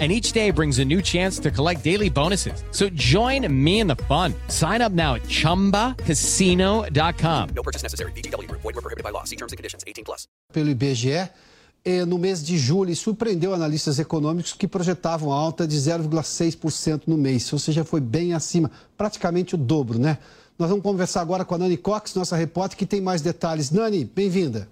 and each day brings a new chance to collect daily bonuses. So join me in the fun. Sign up now at ChumbaCasino.com. No purchase necessary. BGW. Void were prohibited by law. See terms and conditions. 18 plus. Pelo IBGE, eh, no mês de julho, e surpreendeu analistas econômicos que projetavam alta de 0,6% no mês, ou seja, foi bem acima, praticamente o dobro, né? Nós vamos conversar agora com a Nani Cox, nossa repórter, que tem mais detalhes. Nani, bem-vinda.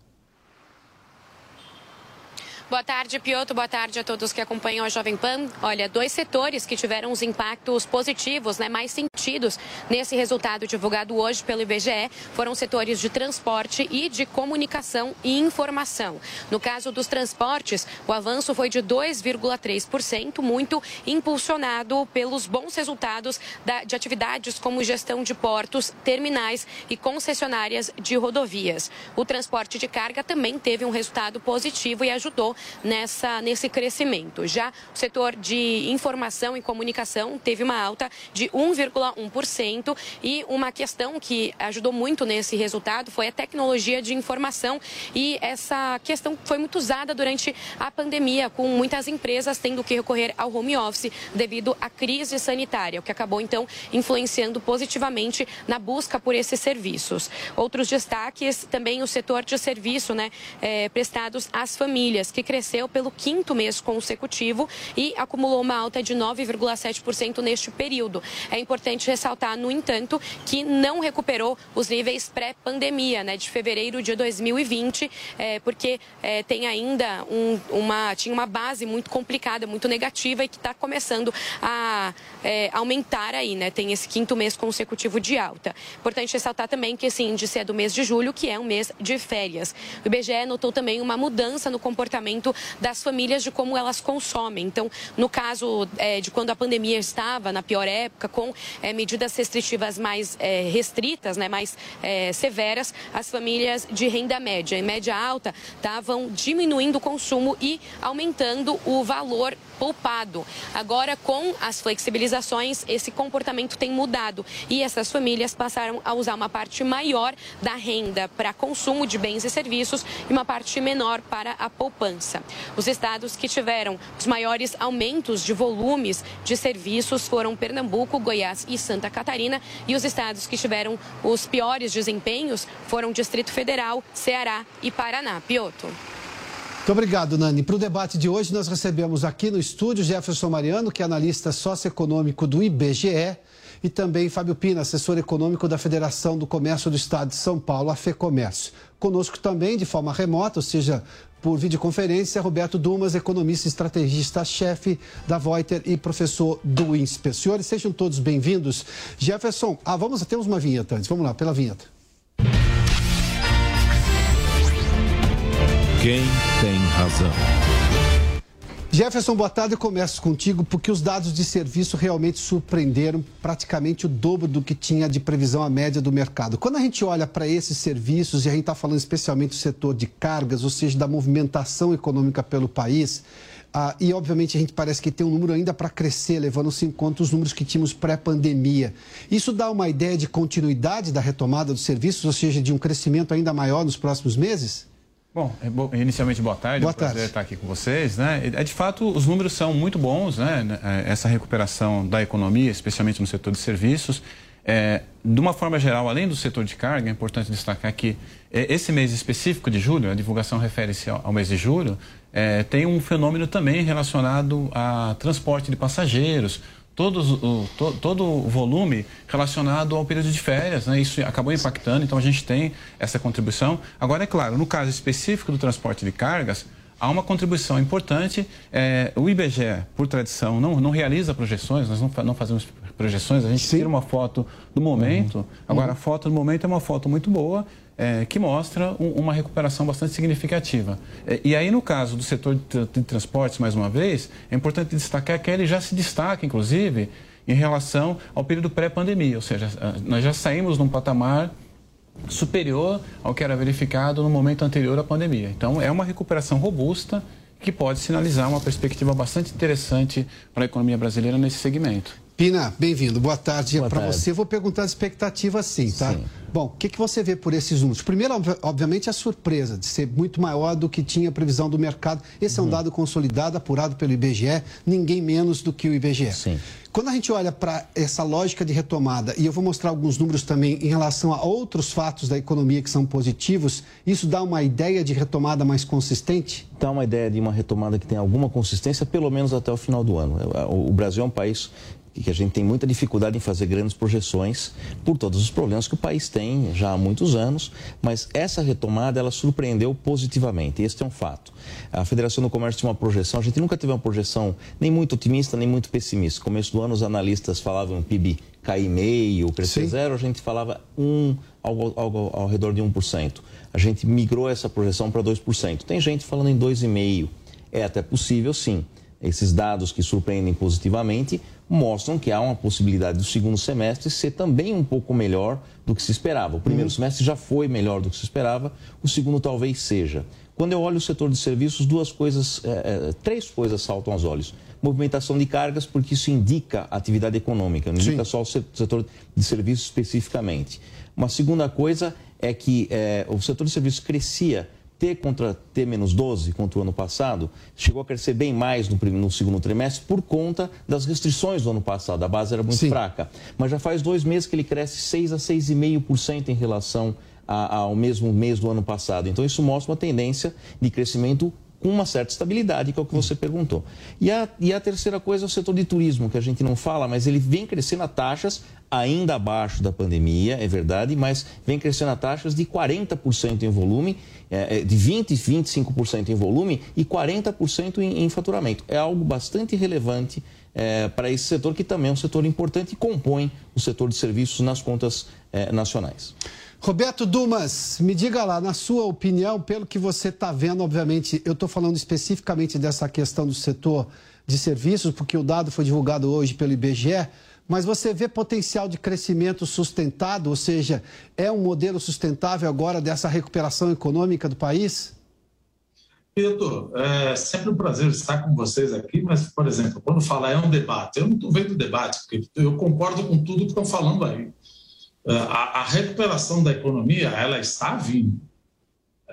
Boa tarde, Pioto. Boa tarde a todos que acompanham a Jovem Pan. Olha, dois setores que tiveram os impactos positivos, né, mais sentidos nesse resultado divulgado hoje pelo IBGE foram setores de transporte e de comunicação e informação. No caso dos transportes, o avanço foi de 2,3%, muito impulsionado pelos bons resultados da, de atividades como gestão de portos, terminais e concessionárias de rodovias. O transporte de carga também teve um resultado positivo e ajudou nessa, nesse crescimento. Já o setor de informação e comunicação teve uma alta de 1,1% e uma questão que ajudou muito nesse resultado foi a tecnologia de informação e essa questão foi muito usada durante a pandemia, com muitas empresas tendo que recorrer ao home office devido à crise sanitária, o que acabou então influenciando positivamente na busca por esses serviços. Outros destaques também o setor de serviço, né, é, prestados às famílias, que cresceu pelo quinto mês consecutivo e acumulou uma alta de 9,7% neste período. É importante ressaltar, no entanto, que não recuperou os níveis pré-pandemia, né, de fevereiro de 2020, é, porque é, tem ainda um, uma, tinha uma base muito complicada, muito negativa e que está começando a é, aumentar aí, né? Tem esse quinto mês consecutivo de alta. Importante ressaltar também que esse índice é do mês de julho, que é um mês de férias. O IBGE notou também uma mudança no comportamento das famílias de como elas consomem. Então, no caso é, de quando a pandemia estava na pior época, com é, medidas restritivas mais é, restritas, né, mais é, severas, as famílias de renda média e média alta estavam diminuindo o consumo e aumentando o valor poupado. Agora, com as flexibilizações, esse comportamento tem mudado e essas famílias passaram a usar uma parte maior da renda para consumo de bens e serviços e uma parte menor para a poupança. Os estados que tiveram os maiores aumentos de volumes de serviços foram Pernambuco, Goiás e Santa Catarina e os estados que tiveram os piores desempenhos foram Distrito Federal, Ceará e Paraná. Pioto. Muito obrigado, Nani. Para o debate de hoje, nós recebemos aqui no estúdio Jefferson Mariano, que é analista socioeconômico do IBGE, e também Fábio Pina, assessor econômico da Federação do Comércio do Estado de São Paulo, a FEComércio. Conosco também, de forma remota, ou seja, por videoconferência, Roberto Dumas, economista e estrategista-chefe da Voiter e professor do INSPE. Senhores, sejam todos bem-vindos. Jefferson, ah, vamos, temos uma vinheta antes. Vamos lá, pela vinheta. Quem tem razão? Jefferson, boa tarde. Eu começo contigo porque os dados de serviço realmente surpreenderam praticamente o dobro do que tinha de previsão a média do mercado. Quando a gente olha para esses serviços, e a gente está falando especialmente do setor de cargas, ou seja, da movimentação econômica pelo país, ah, e obviamente a gente parece que tem um número ainda para crescer, levando-se em conta os números que tínhamos pré-pandemia. Isso dá uma ideia de continuidade da retomada dos serviços, ou seja, de um crescimento ainda maior nos próximos meses? Bom, é inicialmente boa tarde, boa é um prazer estar aqui com vocês. Né? É, de fato, os números são muito bons, né? É, essa recuperação da economia, especialmente no setor de serviços. É, de uma forma geral, além do setor de carga, é importante destacar que esse mês específico de julho, a divulgação refere-se ao, ao mês de julho, é, tem um fenômeno também relacionado a transporte de passageiros, todos, o, to, todo o volume relacionado ao período de férias, né? isso acabou impactando, então a gente tem essa contribuição. Agora, é claro, no caso específico do transporte de cargas, há uma contribuição importante. É, o IBGE, por tradição, não, não realiza projeções, nós não, não fazemos projeções, a gente Sim. tira uma foto do momento. Uhum. Agora, uhum. a foto do momento é uma foto muito boa é, que mostra um, uma recuperação bastante significativa. É, e aí, no caso do setor de, de, transportes, mais uma vez, é importante destacar que ele já se destaca, inclusive, em relação ao período pré-pandemia, ou seja, nós já saímos num patamar superior ao que era verificado no momento anterior à pandemia. Então, é uma recuperação robusta que pode sinalizar uma perspectiva bastante interessante para a economia brasileira nesse segmento. Pina, bem-vindo. Boa tarde para você. Vou perguntar a expectativa sim, tá? Sim. Bom, o que, que você vê por esses números? Primeiro, obviamente, a surpresa de ser muito maior do que tinha a previsão do mercado. Esse uhum. é um uhum. dado consolidado, apurado pelo IBGE, ninguém menos do que o IBGE. Sim. Quando a gente olha para essa lógica de retomada, e eu vou mostrar alguns números também em relação a outros fatos da economia que são positivos, isso dá uma ideia de retomada mais consistente? Dá uma ideia de uma retomada que tem alguma consistência, pelo menos até o final do ano. O Brasil é um país que a gente tem muita dificuldade em fazer grandes projeções por todos os problemas que o país tem já há muitos anos, mas essa retomada ela surpreendeu positivamente, este é um fato. A Federação do Comércio tinha uma projeção, a gente nunca teve uma projeção nem muito otimista nem muito pessimista. No começo do ano os analistas falavam PIB cair meio, crescer Sim. zero, a gente falava um, algo, algo ao redor de 1%. A gente migrou essa projeção para 2%. Tem gente falando em 2,5%. É até possível, sim. Esses dados que surpreendem positivamente mostram que há uma possibilidade do segundo semestre ser também um pouco melhor do que se esperava. O primeiro uhum. semestre já foi melhor do que se esperava, o segundo talvez seja. Quando eu olho o setor de serviços, duas coisas, é, é, três coisas saltam aos olhos. Movimentação de cargas, porque isso indica atividade econômica, não indica Sim. só o setor de serviços especificamente. Uma segunda coisa é que é, o setor de serviços crescia T contra T menos 12 contra o ano passado, chegou a crescer bem mais no, no, segundo trimestre por conta das restrições do ano passado. A base era muito Sim. fraca. Mas já faz dois meses que ele cresce 6 a 6,5% em relação a, ao mesmo mês do ano passado. Então, isso mostra uma tendência de crescimento com uma certa estabilidade, que é o que você perguntou. E a, e a terceira coisa é o setor de turismo, que a gente não fala, mas ele vem crescendo a taxas ainda abaixo da pandemia, é verdade, mas vem crescendo a taxas de 40% em volume, é, é de 20%, 25% em volume e 40% em, em faturamento. É algo bastante relevante é, para esse setor, que também é um setor importante e compõe o setor de serviços nas contas é, nacionais. Roberto Dumas, me diga lá, na sua opinião, pelo que você está vendo, obviamente, eu estou falando especificamente dessa questão do setor de serviços, porque o dado foi divulgado hoje pelo IBGE, mas você vê potencial de crescimento sustentado, ou seja, é um modelo sustentável agora dessa recuperação econômica do país? Pedro, é sempre um prazer estar com vocês aqui, mas, por exemplo, quando falar é um debate, eu não estou vendo debate, porque eu concordo com tudo que estão falando aí. É, a, a, recuperação da economia ela está vindo.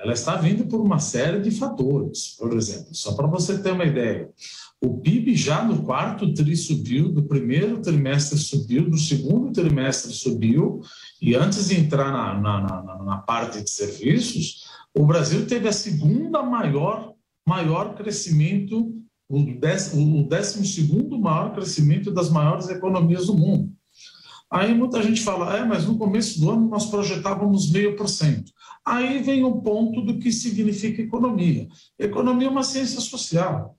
Ela está vindo por uma série de fatores. Por exemplo, só para você ter uma ideia, o PIB já no quarto tri subiu, do primeiro trimestre subiu, do segundo trimestre subiu, e antes de entrar na, na, na, na parte de serviços, o Brasil teve a segunda maior, maior crescimento, o décimo, o décimo segundo maior crescimento das maiores economias do mundo. Aí muita gente fala, é, mas no começo do ano nós projetávamos meio por cento. Aí vem o ponto do que significa economia. Economia é uma ciência social.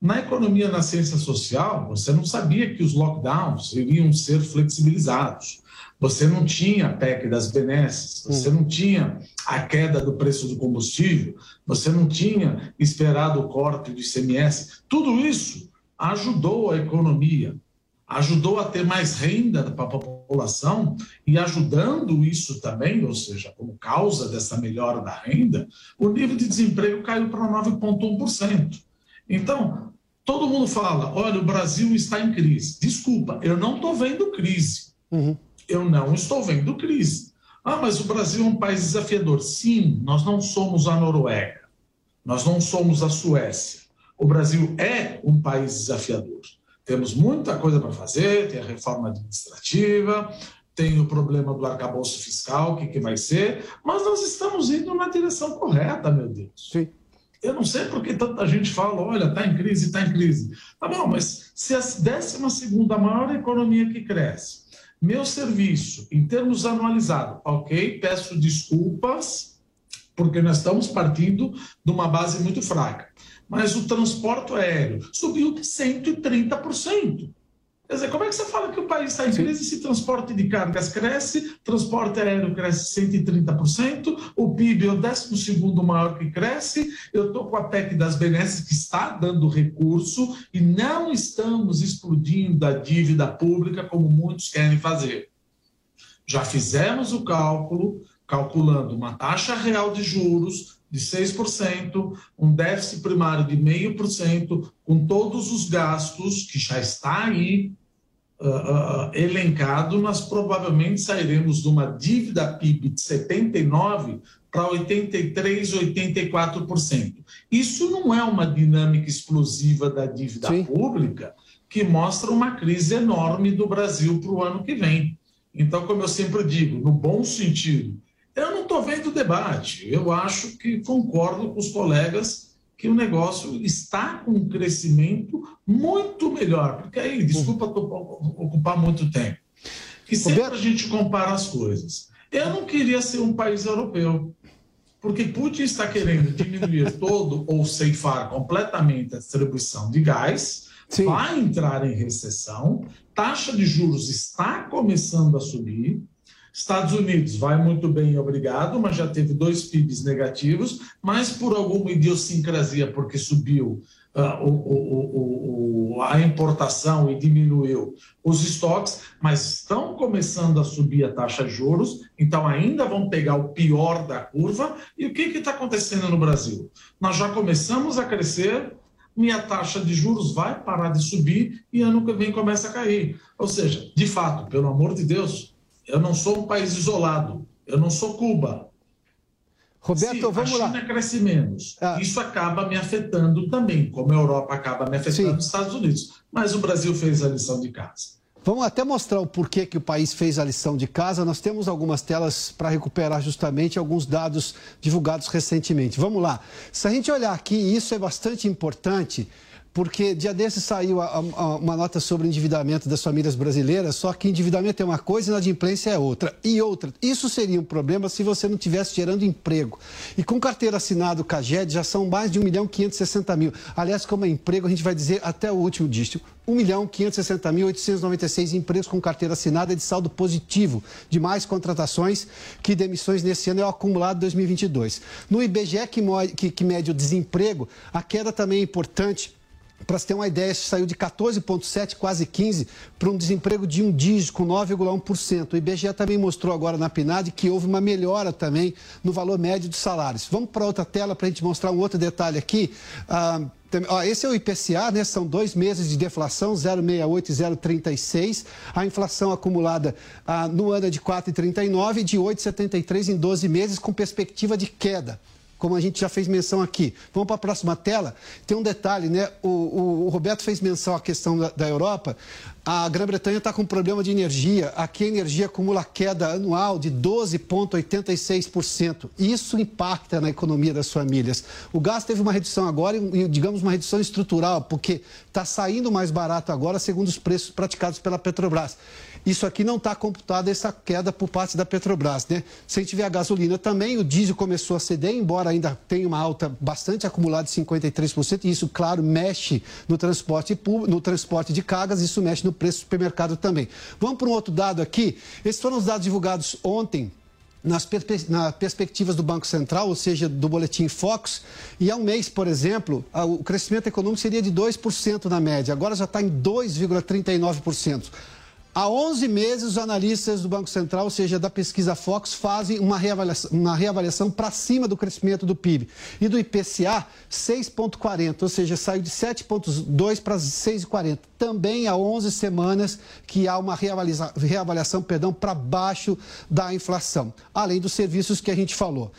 Na economia, na ciência social, você não sabia que os lockdowns iriam ser flexibilizados. Você não tinha a PEC das benesses, você não tinha a queda do preço do combustível, você não tinha esperado o corte do ICMS. Tudo isso ajudou a economia ajudou a ter mais renda para a população e ajudando isso também, ou seja, como causa dessa melhora da renda, o nível de desemprego caiu para 9,1%. Então, todo mundo fala: olha, o Brasil está em crise. Desculpa, eu não estou vendo crise. Uhum. Eu não estou vendo crise. Ah, mas o Brasil é um país desafiador. Sim, nós não somos a Noruega, nós não somos a Suécia. O Brasil é um país desafiador. Temos muita coisa para fazer, tem a reforma administrativa, tem o problema do arcabouço fiscal, o que, que vai ser, mas nós estamos indo na direção correta, meu Deus. Sim. Eu não sei porque tanta gente fala, olha, está em crise, está em crise. Tá bom, mas se a 12 maior economia que cresce, meu serviço, em termos anualizados, ok, peço desculpas, porque nós estamos partindo de uma base muito fraca mas o transporte aéreo subiu 130%. Quer dizer, como é que você fala que o país está em crise se transporte de cargas cresce, transporte aéreo cresce 130%, o PIB é o 12 maior que cresce, eu estou com a PEC das benesses que está dando recurso e não estamos explodindo a dívida pública como muitos querem fazer. Já fizemos o cálculo, calculando uma taxa real de juros de 6%, um déficit primário de 0,5%, com todos os gastos que já está aí uh, uh, elencado, nós provavelmente sairemos de uma dívida PIB de 79% para 83%, 84%. Isso não é uma dinâmica explosiva da dívida Sim. pública que mostra uma crise enorme do Brasil para o ano que vem. Então, como eu sempre digo, no bom sentido, estou vendo debate. Eu acho que concordo com os colegas que o negócio está com um crescimento muito melhor. Porque aí, desculpa ocupar muito tempo, que sempre a gente compara as coisas. Eu não queria ser um país europeu, porque Putin está querendo diminuir todo ou ceifar completamente a distribuição de gás, Sim. vai entrar em recessão, taxa de juros está começando a subir, Estados Unidos vai muito bem, obrigado, mas já teve dois PIBs negativos, mas por alguma idiosincrasia, porque subiu uh, o, o, o, a importação e diminuiu os estoques, mas estão começando a subir a taxa de juros, então ainda vão pegar o pior da curva. E o que está acontecendo no Brasil? Nós já começamos a crescer, minha taxa de juros vai parar de subir e ano que vem começa a cair. Ou seja, de fato, pelo amor de Deus, eu não sou um país isolado. Eu não sou Cuba. Roberto, Se vamos lá. a China cresce menos. Ah. Isso acaba me afetando também, como a Europa acaba me afetando Sim. os Estados Unidos. Mas o Brasil fez a lição de casa. Vamos até mostrar o porquê que o país fez a lição de casa. Nós temos algumas telas para recuperar justamente alguns dados divulgados recentemente. Vamos lá. Se a gente olhar aqui, isso é bastante importante porque dia desses saiu a, a, uma nota sobre endividamento das famílias brasileiras, só que endividamento é uma coisa e inadimplência é outra. E outra, isso seria um problema se você não estivesse gerando emprego. E com carteira assinada o CAGED já são mais de 1 milhão 560 mil. Aliás, como é emprego, a gente vai dizer até o último dígito. 1 milhão 560 mil 896 empregos com carteira assinada de saldo positivo, de mais contratações que demissões nesse ano é o acumulado 2022. No IBGE, que, que mede o desemprego, a queda também é importante para você ter uma ideia, saiu de 14,7%, quase 15%, para um desemprego de um dígito, com 9,1%. O IBGE também mostrou agora na PNAD que houve uma melhora também no valor médio dos salários. Vamos para outra tela para a gente mostrar um outro detalhe aqui. Ah, esse é o IPCA, né? São dois meses de deflação, 0,68 e 0,36. A inflação acumulada ah, no ano é de 4,39 e de 8,73 em 12 meses, com perspectiva de queda como a gente já fez menção aqui. Vamos para a próxima tela. Tem um detalhe, né? O, o, o Roberto fez menção à questão da, da Europa. A Grã-Bretanha está com problema de energia. Aqui a energia acumula queda anual de 12,86%. Isso impacta na economia das famílias. O gás teve uma redução agora, e digamos uma redução estrutural, porque está saindo mais barato agora, segundo os preços praticados pela Petrobras. Isso aqui não está computado essa queda por parte da Petrobras, né? Se a gente ver a gasolina também, o diesel começou a ceder, embora ainda tenha uma alta bastante acumulada de 53%, e isso, claro, mexe no transporte, no transporte de cargas, isso mexe no preço do supermercado também. Vamos para um outro dado aqui. Esses foram os dados divulgados ontem nas, perspectivas do Banco Central, ou seja, do boletim Fox, e há um mês, por exemplo, o crescimento econômico seria de 2% na média, agora já está em 2,39%. Há 11 meses, os analistas do Banco Central, ou seja, da pesquisa Fox, fazem uma reavaliação, uma reavaliação para cima do crescimento do PIB. E do IPCA, 6,40, ou seja, saiu de 7,2 para 6,40. Também há 11 semanas que há uma reavaliação, perdão, para baixo da inflação, além dos serviços que a gente falou.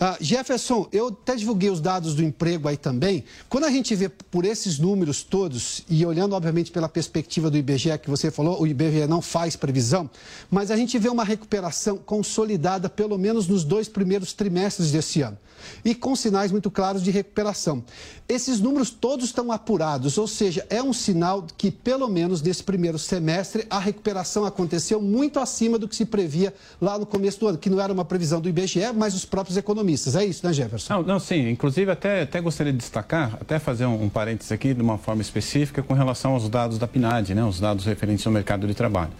Uh, Jefferson, eu até divulguei os dados do emprego aí também. Quando a gente vê por esses números todos, e olhando, obviamente, pela perspectiva do IBGE que você falou, o IBGE não faz previsão, mas a gente vê uma recuperação consolidada pelo menos nos dois primeiros trimestres desse ano e com sinais muito claros de recuperação. Esses números todos estão apurados, ou seja, é um sinal que pelo menos nesse primeiro semestre a recuperação aconteceu muito acima do que se previa lá no começo do ano, que não era uma previsão do IBGE, mas dos próprios economistas. É isso, né, Jefferson? Não, não sim. Inclusive, até, até gostaria de destacar, até fazer um, um parênteses aqui de uma forma específica com relação aos dados da PNAD, né, os dados referentes ao mercado de trabalho.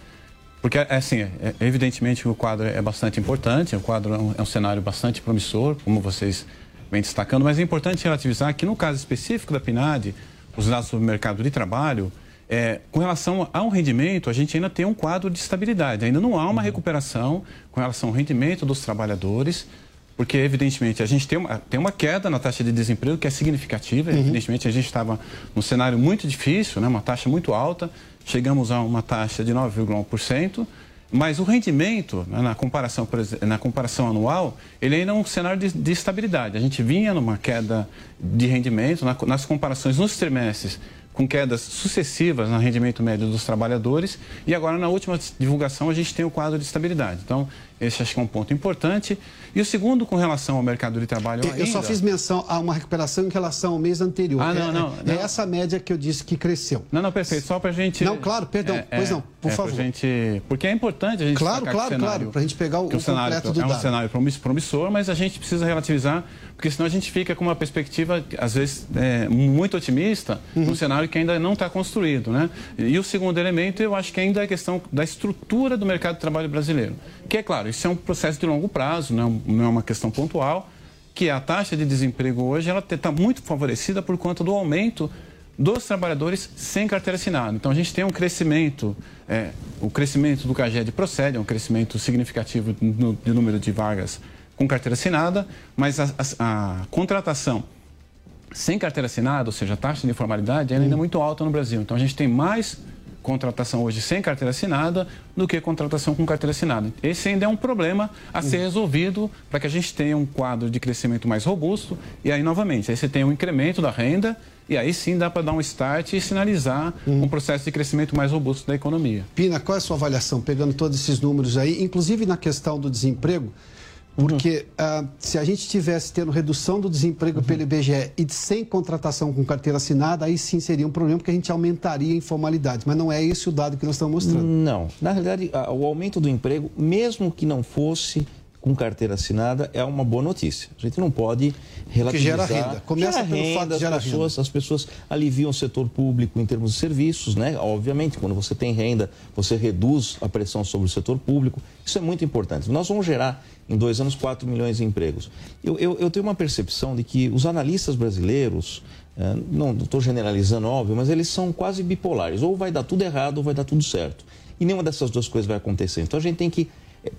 Porque, é, assim, é, evidentemente o quadro é bastante importante, o quadro é um, é um, cenário bastante promissor, como vocês vêm destacando, mas é importante relativizar que no caso específico da PNAD, os dados sobre o mercado de trabalho, é, com relação ao rendimento, a gente ainda tem um quadro de estabilidade. Ainda não há uma recuperação com relação ao rendimento dos trabalhadores, porque, evidentemente, a gente tem uma, tem uma queda na taxa de desemprego que é significativa. Uhum. Evidentemente, a gente estava num cenário muito difícil, né, uma taxa muito alta. Chegamos a uma taxa de 9,1%. Mas o rendimento, né, na, comparação, na comparação anual, ele ainda é um cenário de, de estabilidade. A gente vinha numa queda de rendimento, na, nas comparações nos trimestres, com quedas sucessivas no rendimento médio dos trabalhadores e agora na última divulgação a gente tem o quadro de estabilidade. Então, esse acho que é um ponto importante. E o segundo, com relação ao mercado de trabalho. Eu, ainda... só fiz menção a uma recuperação em relação ao mês anterior. Ah, não, não. É, é essa média que eu disse que cresceu. Não, não, perfeito. Só para a gente. Não, claro, perdão. É, pois não, por é, favor. Gente... Porque é importante a gente. Claro, claro, cenário, claro. Para a gente pegar o, o, o cenário completo do É um dado. cenário promissor, mas a gente precisa relativizar, porque senão a gente fica com uma perspectiva, às vezes, é, muito otimista, uhum. num cenário que ainda não está construído. Né? E o segundo elemento, eu acho que ainda é a questão da estrutura do mercado de trabalho brasileiro. Que é claro, isso é um processo de longo prazo, não é uma questão pontual, que a taxa de desemprego hoje ela está muito favorecida por conta do aumento dos trabalhadores sem carteira assinada. Então a gente tem um crescimento, é, o crescimento do CAGED procede, é um crescimento significativo no, de número de vagas com carteira assinada, mas a, a, a contratação sem carteira assinada, ou seja, a taxa de informalidade, ela ainda é muito alta no Brasil. Então a gente tem mais contratação hoje sem carteira assinada do que contratação com carteira assinada. Esse ainda é um problema a ser resolvido para que a gente tenha um quadro de crescimento mais robusto. E aí, novamente, aí você tem um incremento da renda e aí sim dá para dar um start e sinalizar um processo de crescimento mais robusto da economia. Pina, qual é a sua avaliação, pegando todos esses números aí, inclusive na questão do desemprego? Porque uhum. uh, se a gente tivesse tendo redução do desemprego uhum. pelo IBGE e sem contratação com carteira assinada, aí sim seria um problema, porque a gente aumentaria a informalidade. Mas não é esse o dado que nós estamos mostrando. Não. Na realidade, o aumento do emprego, mesmo que não fosse com carteira assinada é uma boa notícia. A gente não pode relativizar. Que gera renda. Começa gera pelo renda, fato de gerar as pessoas, renda. As pessoas aliviam o setor público em termos de serviços, né? Obviamente, quando você tem renda, você reduz a pressão sobre o setor público. Isso é muito importante. Nós vamos gerar em dois anos 4 milhões de empregos. Eu, eu, eu tenho uma percepção de que os analistas brasileiros, eh, não estou generalizando, óbvio, mas eles são quase bipolares. Ou vai dar tudo errado ou vai dar tudo certo. E nenhuma dessas duas coisas vai acontecer. Então a gente tem que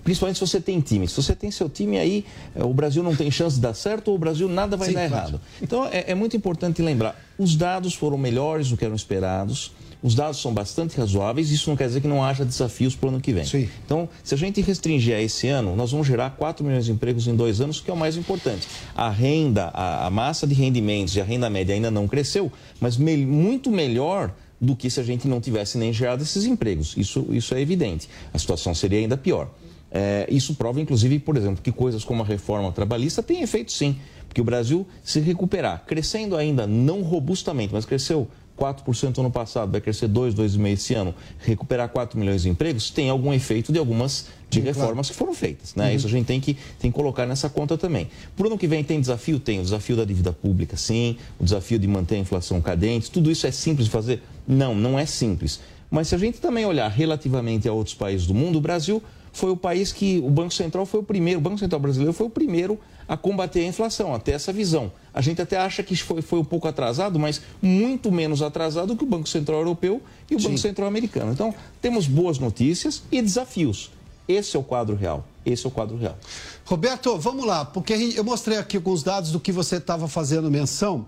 Principalmente se você tem time. Se você tem seu time aí, é, o Brasil não tem chance de dar certo ou o Brasil nada vai Sim, dar claro. errado. Então é, é, muito importante lembrar: os dados foram melhores do que eram esperados. Os dados são bastante razoáveis, isso não quer dizer que não haja desafios para o ano que vem. Sim. Então, se a gente restringir a esse ano, nós vamos gerar 4 milhões de empregos em dois anos, que é o mais importante. A renda, a, a massa de rendimentos e a renda média ainda não cresceu, mas me, muito melhor do que se a gente não tivesse nem gerado esses empregos. Isso, isso é evidente. A situação seria ainda pior. É, isso prova, inclusive, por exemplo, que coisas como a reforma trabalhista têm efeito sim. Porque o Brasil, se recuperar, crescendo ainda não robustamente, mas cresceu 4% ano passado, vai crescer 2, 2,5% esse ano, recuperar 4 milhões de empregos, tem algum efeito de algumas de Sim, reformas claro. que foram feitas. Né? Uhum. Isso a gente tem que, tem que colocar nessa conta também. Por ano que vem tem desafio? Tem. O desafio da dívida pública, sim. O desafio de manter a inflação cadente. Tudo isso é simples de fazer? Não, não é simples. Mas se a gente também olhar relativamente a outros países do mundo, o Brasil foi o país que o Banco Central foi o primeiro, o Banco Central brasileiro foi o primeiro a combater a inflação, até essa visão. A gente até acha que foi, foi um pouco atrasado, mas muito menos atrasado que o Banco Central Europeu e o Sim. Banco Central Americano. Então, temos boas notícias e desafios. Esse é o quadro real. Esse é o quadro real. Roberto, vamos lá, porque eu mostrei aqui alguns dados do que você estava fazendo menção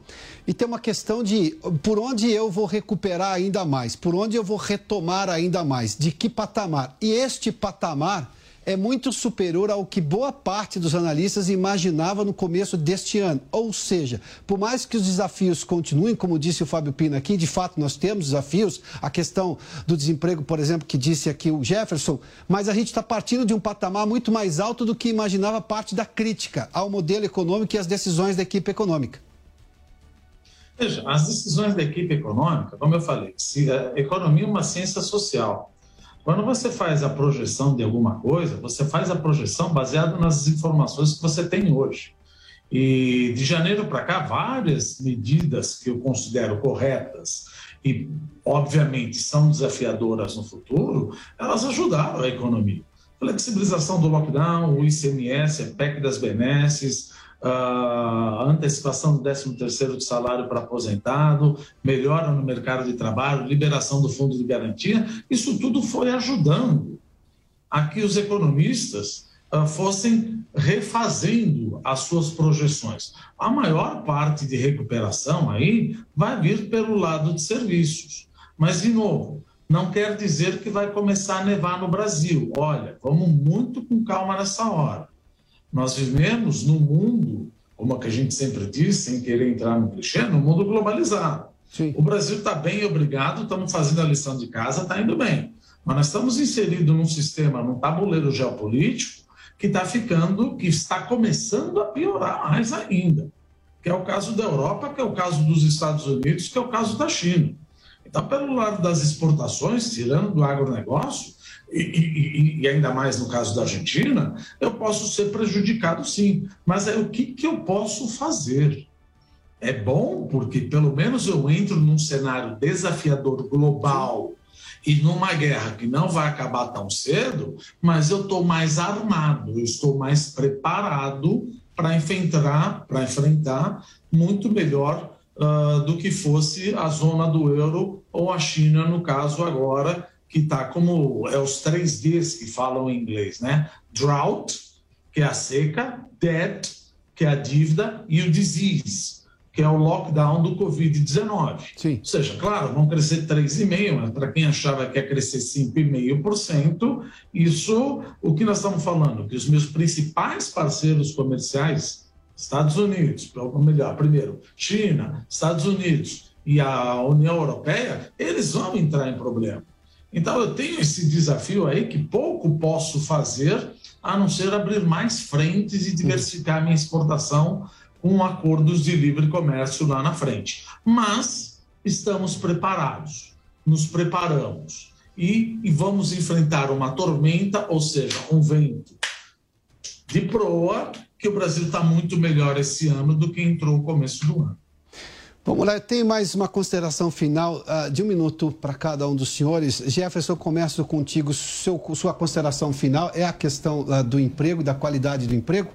e tem uma questão de por onde eu vou recuperar ainda mais, por onde eu vou retomar ainda mais, de que patamar. E este patamar é muito superior ao que boa parte dos analistas imaginava no começo deste ano. Ou seja, por mais que os desafios continuem, como disse o Fábio Pina aqui, de fato nós temos desafios, a questão do desemprego, por exemplo, que disse aqui o Jefferson, mas a gente está partindo de um patamar muito mais alto do que imaginava parte da crítica ao modelo econômico e às decisões da equipe econômica. Veja, as decisões da equipe econômica, como eu falei, se a economia é uma ciência social. Quando você faz a projeção de alguma coisa, você faz a projeção baseada nas informações que você tem hoje. E de janeiro para cá, várias medidas que eu considero corretas e, obviamente, são desafiadoras no futuro, elas ajudaram a economia. Flexibilização do lockdown, o ICMS, a PEC das benesses, uh, antecipação do 13º de salário para aposentado, melhora no mercado de trabalho, liberação do fundo de garantia, isso tudo foi ajudando a que os economistas uh, fossem refazendo as suas projeções. A maior parte de recuperação aí vai vir pelo lado de serviços. Mas, de novo, não quer dizer que vai começar a nevar no Brasil. Olha, vamos muito com calma nessa hora. Nós vivemos num mundo, como a gente sempre diz, sem querer entrar no clichê, num mundo globalizado. Sim. O Brasil está bem, obrigado, estamos fazendo a lição de casa, está indo bem. Mas nós estamos inseridos num sistema, num tabuleiro geopolítico, que está ficando, que está começando a piorar mais ainda. Que é o caso da Europa, que é o caso dos Estados Unidos, que é o caso da China. Então, pelo lado das exportações, tirando do agronegócio, e, e, e, ainda mais no caso da Argentina, eu posso ser prejudicado sim. Mas é o que, que eu posso fazer? É bom porque pelo menos eu entro num cenário desafiador global e numa guerra que não vai acabar tão cedo, mas eu estou mais armado, eu estou mais preparado para enfrentar, para enfrentar muito melhor uh, do que fosse a zona do euro ou a China, no caso agora, que está como é os três Ds que falam em inglês, né? Drought, que é a seca, debt, que é a dívida, e o disease, que é o lockdown do Covid-19. Ou seja, claro, vão crescer 3,5%, mas para quem achava que ia crescer 5,5%, isso, o que nós estamos falando? Que os meus principais parceiros comerciais Estados Unidos, ou melhor, primeiro, China, Estados Unidos e a União Europeia, eles vão entrar em problema. Então eu tenho esse desafio aí que pouco posso fazer a não ser abrir mais frentes e diversificar minha exportação com acordos de livre comércio lá na frente. Mas estamos preparados, nos preparamos e, e vamos enfrentar uma tormenta, ou seja, um vento de proa que o Brasil está muito melhor esse ano do que entrou no começo do ano. Vamos lá, tem mais uma consideração final uh, de um minuto para cada um dos senhores. Jefferson, começo contigo. Seu, sua consideração final é a questão uh, do emprego, da qualidade do emprego?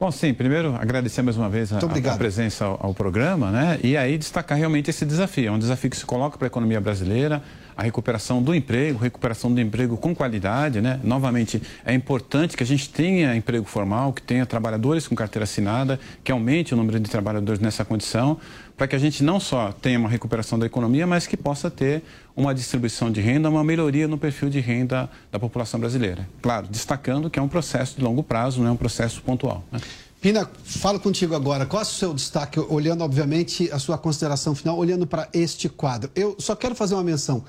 Bom, sim, primeiro agradecer mais uma vez a, a presença ao, ao, programa, né? E aí destacar realmente esse desafio. É um desafio que se coloca para a economia brasileira, a recuperação do emprego, recuperação do emprego com qualidade, né? Novamente, é importante que a gente tenha emprego formal, que tenha trabalhadores com carteira assinada, que aumente o número de trabalhadores nessa condição, para que a gente não só tenha uma recuperação da economia, mas que possa ter uma distribuição de renda, uma melhoria no perfil de renda da população brasileira. Claro, destacando que é um processo de longo prazo, não é um processo pontual. Né? Pina, falo contigo agora. Qual é o seu destaque, olhando, obviamente, a sua consideração final, olhando para este quadro? Eu só quero fazer uma menção.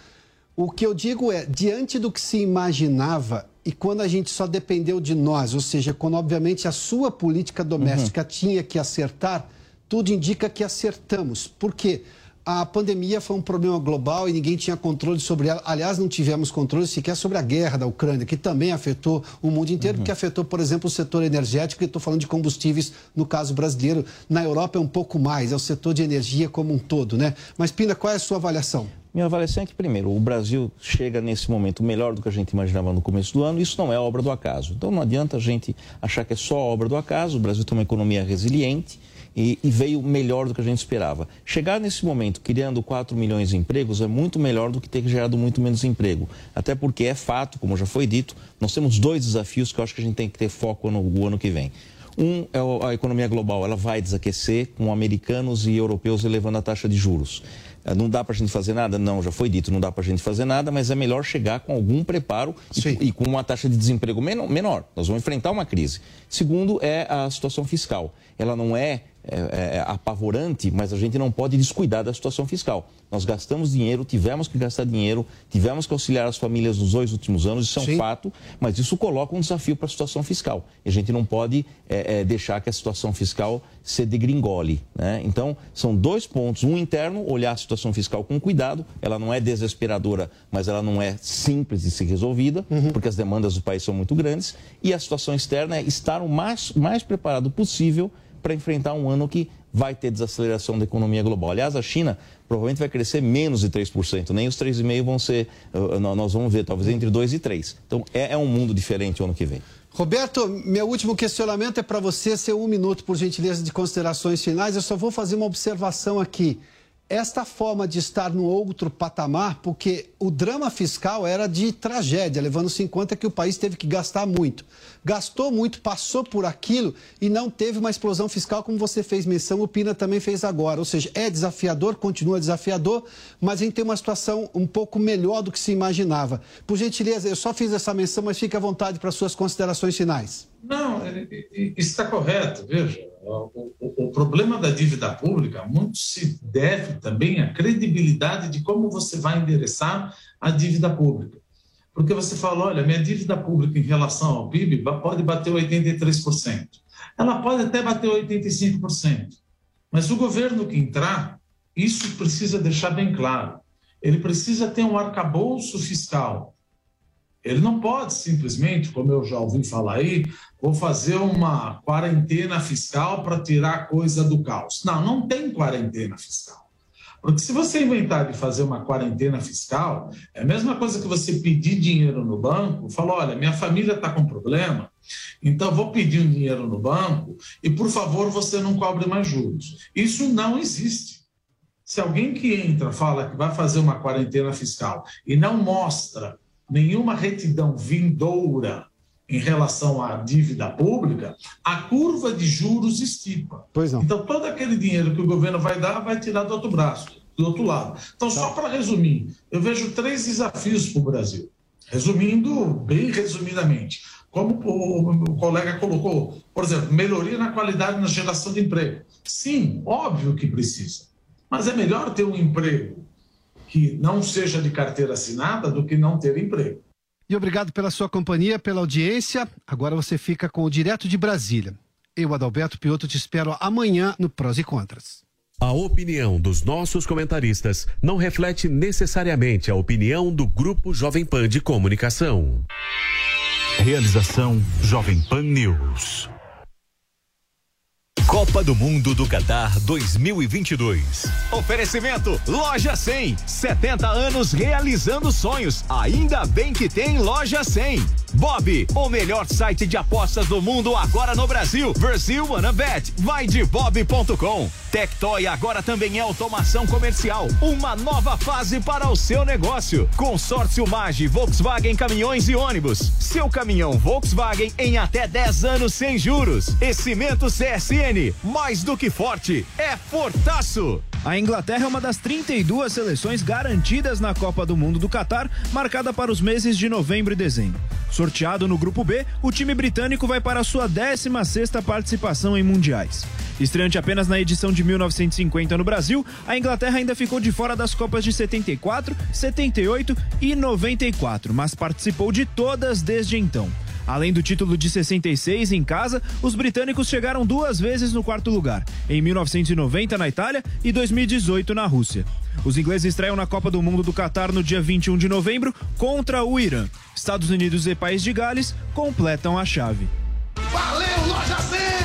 O que eu digo é, diante do que se imaginava e quando a gente só dependeu de nós, ou seja, quando obviamente a sua política doméstica uhum. tinha que acertar, tudo indica que acertamos. Por quê? A pandemia foi um problema global e ninguém tinha controle sobre ela. Aliás, não tivemos controle sequer sobre a guerra da Ucrânia, que também afetou o mundo inteiro, uhum. que afetou, por exemplo, o setor energético, e estou falando de combustíveis no caso brasileiro. Na Europa é um pouco mais, é o setor de energia como um todo, né? Mas, Pina, qual é a sua avaliação? Minha avaliação é que, primeiro, o Brasil chega nesse momento melhor do que a gente imaginava no começo do ano, isso não é obra do acaso. Então não adianta a gente achar que é só obra do acaso, o Brasil tem uma economia resiliente e, e veio melhor do que a gente esperava. Chegar nesse momento criando 4 milhões de empregos é muito melhor do que ter gerado muito menos emprego. Até porque é fato, como já foi dito, nós temos dois desafios que eu acho que a gente tem que ter foco no, no ano que vem. Um é a economia global, ela vai desaquecer com americanos e europeus elevando a taxa de juros. Ah, não dá para a gente fazer nada? Não, já foi dito, não dá para a gente fazer nada, mas é melhor chegar com algum preparo e, e, com uma taxa de desemprego menor. Nós vamos enfrentar uma crise. Segundo é a situação fiscal. Ela não é é, é, é, apavorante, mas a gente não pode descuidar da situação fiscal. Nós gastamos dinheiro, tivemos que gastar dinheiro, tivemos que auxiliar as famílias nos dois últimos anos, isso é um Sim. fato, mas isso coloca um desafio para a situação fiscal. E a gente não pode é, é, deixar que a situação fiscal se degringole. Né? Então, são dois pontos. Um interno, olhar a situação fiscal com cuidado, ela não é desesperadora, mas ela não é simples de ser resolvida, uhum. porque as demandas do país são muito grandes. E a situação externa é estar o mais, mais preparado possível para enfrentar um ano que vai ter desaceleração da economia global. Aliás, a China provavelmente vai crescer menos de 3%, nem os 3,5% vão ser, nós vamos ver, talvez entre 2% e 3%. Então, é, é um mundo diferente o ano que vem. Roberto, meu último questionamento é para você ser um minuto, por gentileza, de considerações finais. Eu só vou fazer uma observação aqui esta forma de estar no outro patamar, porque o drama fiscal era de tragédia, levando-se em conta que o país teve que gastar muito. Gastou muito, passou por aquilo e não teve uma explosão fiscal como você fez menção, o Pina também fez agora. Ou seja, é desafiador, continua desafiador, mas a gente tem uma situação um pouco melhor do que se imaginava. Por gentileza, eu só fiz essa menção, mas fique à vontade para suas considerações finais. Não, está correto, veja. O, o, o, problema da dívida pública muito se deve também à credibilidade de como você vai endereçar a dívida pública. Porque você fala, olha, minha dívida pública em relação ao PIB pode bater 83%. Ela pode até bater 85%. Mas o governo que entrar, isso precisa deixar bem claro. Ele precisa ter um arcabouço fiscal ele não pode simplesmente, como eu já ouvi falar aí, vou fazer uma quarentena fiscal para tirar coisa do caos. Não, não tem quarentena fiscal. Porque se você inventar de fazer uma quarentena fiscal, é a mesma coisa que você pedir dinheiro no banco, falar, olha, minha família está com problema, então vou pedir um dinheiro no banco e, por favor, você não cobre mais juros. Isso não existe. Se alguém que entra fala que vai fazer uma quarentena fiscal e não mostra nenhuma retidão vindoura em relação à dívida pública, a curva de juros estipa. Então, todo aquele dinheiro que o governo vai dar, vai tirar do outro braço, do outro lado. Então, tá. só para resumir, eu vejo três desafios para o Brasil. Resumindo, bem resumidamente, como o colega colocou, por exemplo, melhoria na qualidade na geração de emprego. Sim, óbvio que precisa. Mas é melhor ter um emprego que não seja de carteira assinada do que não ter emprego. E obrigado pela sua companhia, pela audiência. Agora você fica com o Direto de Brasília. Eu, Adalberto Piotto, te espero amanhã no Prós e Contras. A opinião dos nossos comentaristas não reflete necessariamente a opinião do Grupo Jovem Pan de Comunicação. Realização Jovem Pan News. Copa do Mundo do Qatar 2022. Oferecimento Loja 100. 70 anos realizando sonhos. Ainda bem que tem Loja 100. Bob, o melhor site de apostas do mundo agora no Brasil. Brasil Wanna Bet. Vai de bob.com. Tectoy agora também é automação comercial. Uma nova fase para o seu negócio. Consórcio Mage, Volkswagen Caminhões e Ônibus. Seu caminhão Volkswagen em até 10 anos sem juros. E Cimento CSN mais do que forte, é fortaço. A Inglaterra é uma das 32 seleções garantidas na Copa do Mundo do Catar, marcada para os meses de novembro e dezembro. Sorteado no grupo B, o time britânico vai para a sua 16ª participação em mundiais. Estreante apenas na edição de 1950 no Brasil, a Inglaterra ainda ficou de fora das Copas de 74, 78 e 94, mas participou de todas desde então. Além do título de 66 em casa, os britânicos chegaram duas vezes no quarto lugar, em 1990 na Itália e 2018 na Rússia. Os ingleses estreiam na Copa do Mundo do Catar no dia 21 de novembro contra o Irã. Estados Unidos e País de Gales completam a chave. Valeu, loja 100!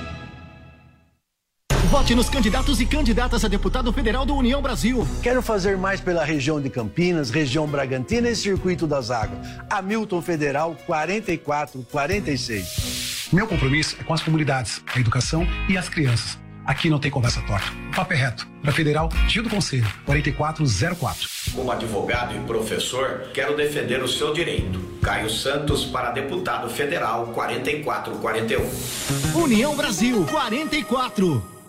Vote nos candidatos e candidatas a deputado federal do União Brasil. Quero fazer mais pela região de Campinas, região Bragantina e Circuito das Águas. Hamilton Federal 4446. Meu compromisso é com as comunidades, a educação e as crianças. Aqui não tem conversa torta. Papo é reto. Para Federal, Gil do Conselho, 4404. Como advogado e professor, quero defender o seu direito. Caio Santos para deputado federal, 4441. União Brasil, 44.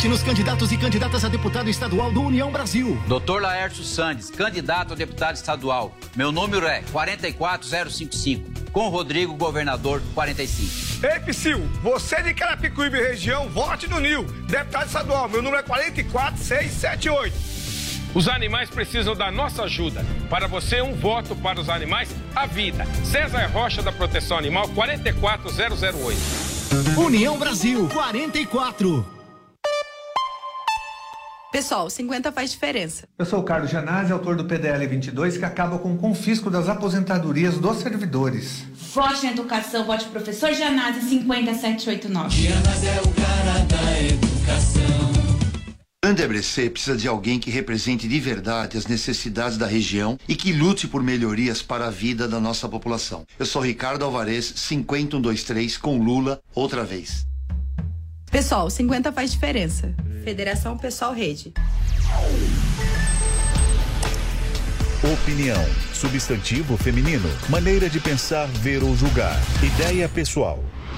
Vote nos candidatos e candidatas a deputado estadual do União Brasil. Doutor Laércio Sandes, candidato a deputado estadual. Meu número é 44055. Com Rodrigo, governador 45. Ei, Psyu, você de Carapicuíba região, vote no NIL. Deputado estadual, meu número é 44678. Os animais precisam da nossa ajuda. Para você, um voto para os animais, a vida. César Rocha da Proteção Animal 44008. União Brasil 44. Pessoal, 50 faz diferença. Eu sou o Carlos Janazzi, autor do PDL 22, que acaba com o confisco das aposentadorias dos servidores. Vote na educação, vote professor Janazzi 50789. Janazzi é o cara da educação. Andebrecer precisa de alguém que represente de verdade as necessidades da região e que lute por melhorias para a vida da nossa população. Eu sou Ricardo Alvarez, 5123 com Lula, outra vez. Pessoal, 50 faz diferença. Federação Pessoal Rede. Opinião. Substantivo feminino. Maneira de pensar, ver ou julgar. Ideia pessoal.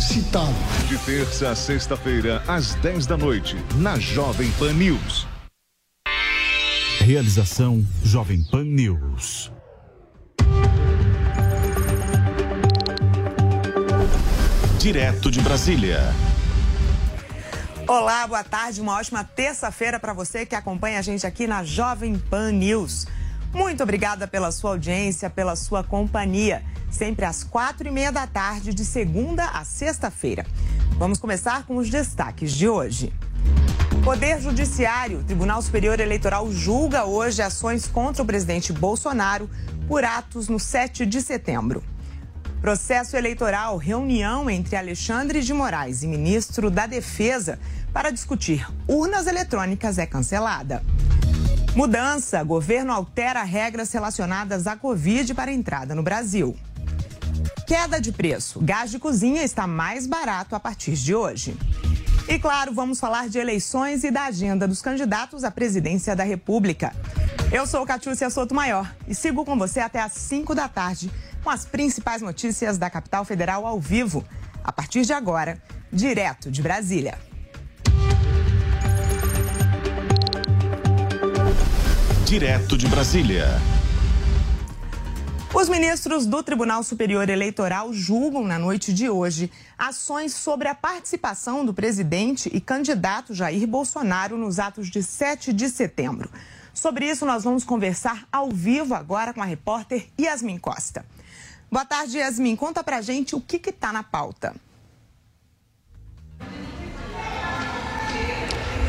citado. De terça a sexta-feira, às 10 da noite, na Jovem Pan News. Realização Jovem Pan News. Direto de Brasília. Olá, boa tarde, uma ótima terça-feira para você que acompanha a gente aqui na Jovem Pan News. Muito obrigada pela sua audiência, pela sua companhia, sempre às quatro e meia da tarde, de segunda a sexta-feira. Vamos começar com os destaques de hoje. Poder Judiciário, Tribunal Superior Eleitoral julga hoje ações contra o presidente Bolsonaro por atos no 7 de setembro. Processo eleitoral, reunião entre Alexandre de Moraes e ministro da Defesa para discutir urnas eletrônicas é cancelada. Mudança: governo altera regras relacionadas à Covid para entrada no Brasil. Queda de preço: gás de cozinha está mais barato a partir de hoje. E claro, vamos falar de eleições e da agenda dos candidatos à presidência da República. Eu sou Catiúcia Soto Maior e sigo com você até às 5 da tarde com as principais notícias da capital federal ao vivo. A partir de agora, direto de Brasília. Direto de Brasília. Os ministros do Tribunal Superior Eleitoral julgam na noite de hoje ações sobre a participação do presidente e candidato Jair Bolsonaro nos atos de 7 de setembro. Sobre isso, nós vamos conversar ao vivo agora com a repórter Yasmin Costa. Boa tarde, Yasmin. Conta pra gente o que está na pauta.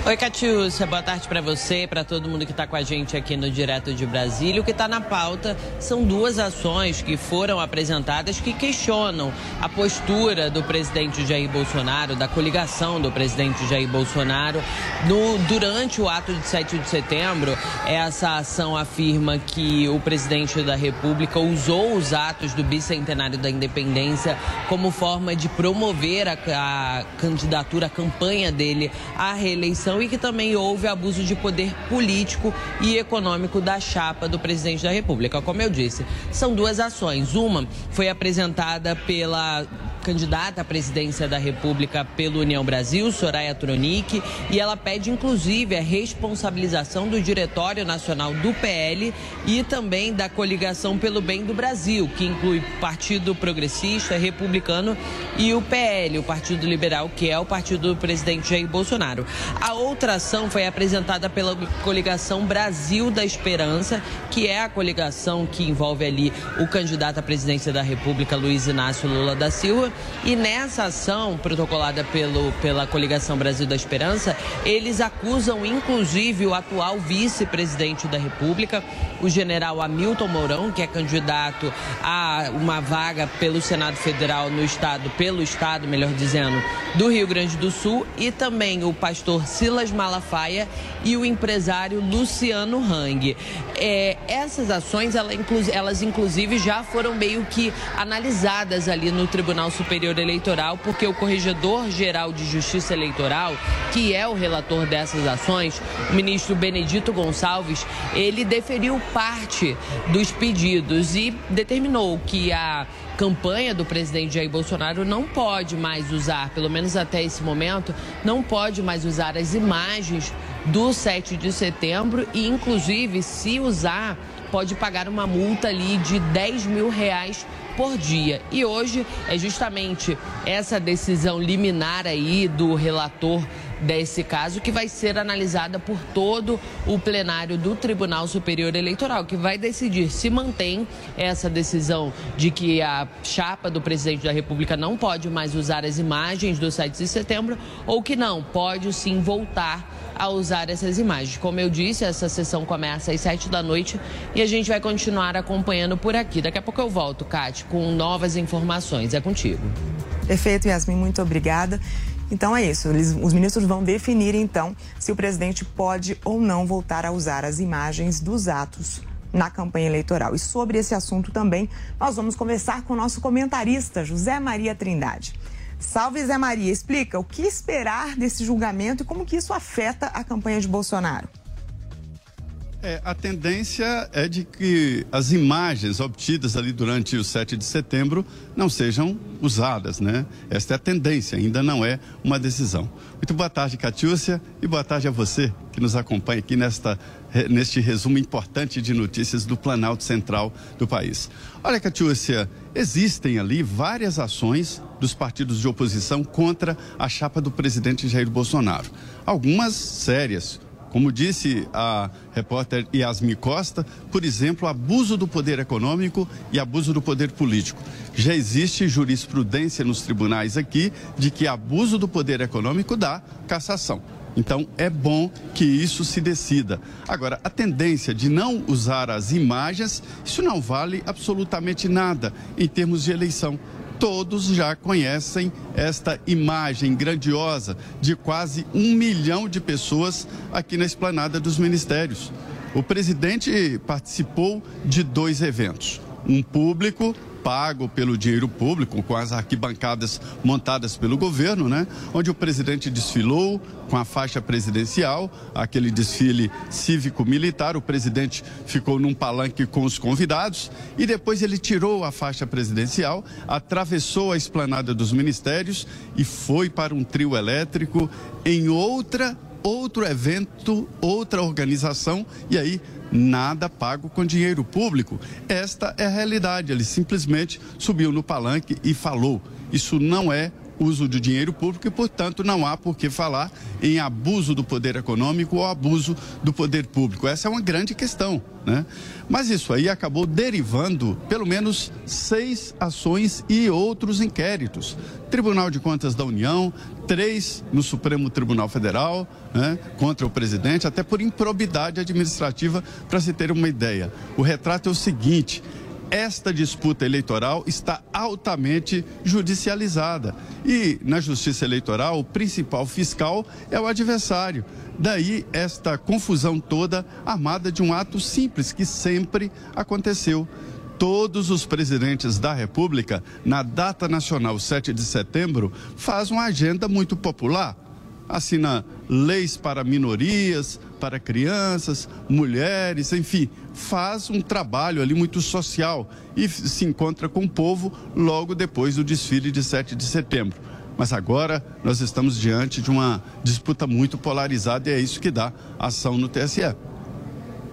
Oi, Catiúcia, boa tarde para você, para todo mundo que está com a gente aqui no Direto de Brasília. O que está na pauta são duas ações que foram apresentadas que questionam a postura do presidente Jair Bolsonaro, da coligação do presidente Jair Bolsonaro. No, durante o ato de 7 de setembro, essa ação afirma que o presidente da República usou os atos do bicentenário da independência como forma de promover a, a candidatura, a campanha dele à reeleição e que também houve abuso de poder político e econômico da chapa do presidente da República. Como eu disse, são duas ações. Uma foi apresentada pela candidata à presidência da República pelo União Brasil, Soraya Tronic, e ela pede inclusive a responsabilização do Diretório Nacional do PL e também da coligação pelo bem do Brasil, que inclui Partido Progressista, Republicano e o PL, o Partido Liberal, que é o partido do presidente Jair Bolsonaro. A outra ação foi apresentada pela coligação Brasil da Esperança, que é a coligação que envolve ali o candidato à presidência da República, Luiz Inácio Lula da Silva, e nessa ação protocolada pelo, pela coligação Brasil da Esperança, eles acusam inclusive o atual vice-presidente da República, o general Hamilton Mourão, que é candidato a uma vaga pelo Senado Federal no estado, pelo estado, melhor dizendo, do Rio Grande do Sul, e também o pastor Silas Malafaia e o empresário Luciano Hang. É, essas ações, elas, inclusive já foram meio que analisadas ali no Tribunal Superior Eleitoral, porque o Corregedor Geral de Justiça Eleitoral, que é o relator dessas ações, o ministro Benedito Gonçalves, ele deferiu parte dos pedidos e determinou que a campanha do presidente Jair Bolsonaro não pode mais usar, pelo menos até esse momento, não pode mais usar as imagens do 7 de setembro e, inclusive, se usar, pode pagar uma multa ali de 10 mil reais por dia. E hoje é justamente essa decisão liminar aí do relator desse caso que vai ser analisada por todo o plenário do Tribunal Superior Eleitoral, que vai decidir se mantém essa decisão de que a chapa do presidente da República não pode mais usar as imagens do 7 de setembro ou que não, pode sim voltar a usar essas imagens. Como eu disse, essa sessão começa às 7 da noite e a gente vai continuar acompanhando por aqui. Daqui a pouco eu volto, Kate, com novas informações. É contigo. Perfeito, Yasmin, muito obrigada. Então é isso, eles, os ministros vão definir então se o presidente pode ou não voltar a usar as imagens dos atos na campanha eleitoral. E sobre esse assunto também, nós vamos conversar com o nosso comentarista, José Maria Trindade. Salve Zé Maria, explica o que esperar desse julgamento e como que isso afeta a campanha de Bolsonaro. É, a tendência é de que as imagens obtidas ali durante o 7 de setembro não sejam usadas, né? Esta é a tendência, ainda não é uma decisão. Muito boa tarde, Catiúcia, e boa tarde a você que nos acompanha aqui nesta, neste resumo importante de notícias do Planalto Central do país. Olha, Catiúcia, existem ali várias ações dos partidos de oposição contra a chapa do presidente Jair Bolsonaro. Algumas sérias, como disse a repórter Yasmi Costa, por exemplo, abuso do poder econômico e abuso do poder político. Já existe jurisprudência nos tribunais aqui de que abuso do poder econômico dá cassação. Então é bom que isso se decida. Agora, a tendência de não usar as imagens, isso não vale absolutamente nada em termos de eleição todos já conhecem esta imagem grandiosa de quase um milhão de pessoas aqui na esplanada dos ministérios. O presidente participou de dois eventos: um público pago pelo dinheiro público, com as arquibancadas montadas pelo governo, né? Onde o presidente desfilou com a faixa presidencial, aquele desfile cívico-militar. O presidente ficou num palanque com os convidados e depois ele tirou a faixa presidencial, atravessou a esplanada dos ministérios e foi para um trio elétrico em outra outro evento, outra organização, e aí nada pago com dinheiro público. Esta é a realidade. Ele simplesmente subiu no palanque e falou. Isso não é uso de dinheiro público e, portanto, não há por que falar em abuso do poder econômico ou abuso do poder público. Essa é uma grande questão. Né? Mas isso aí acabou derivando pelo menos seis ações e outros inquéritos. Tribunal de Contas da União, três no Supremo Tribunal Federal, né, contra o presidente, até por improbidade administrativa, para se ter uma ideia. O retrato é o seguinte: esta disputa eleitoral está altamente judicializada. E na justiça eleitoral, o principal fiscal é o adversário. Daí esta confusão toda armada de um ato simples que sempre aconteceu. Todos os presidentes da República, na data nacional 7 de setembro, fazem uma agenda muito popular assina leis para minorias, para crianças, mulheres, enfim, faz um trabalho ali muito social e se encontra com o povo logo depois do desfile de 7 de setembro. Mas agora nós estamos diante de uma disputa muito polarizada e é isso que dá ação no TSE.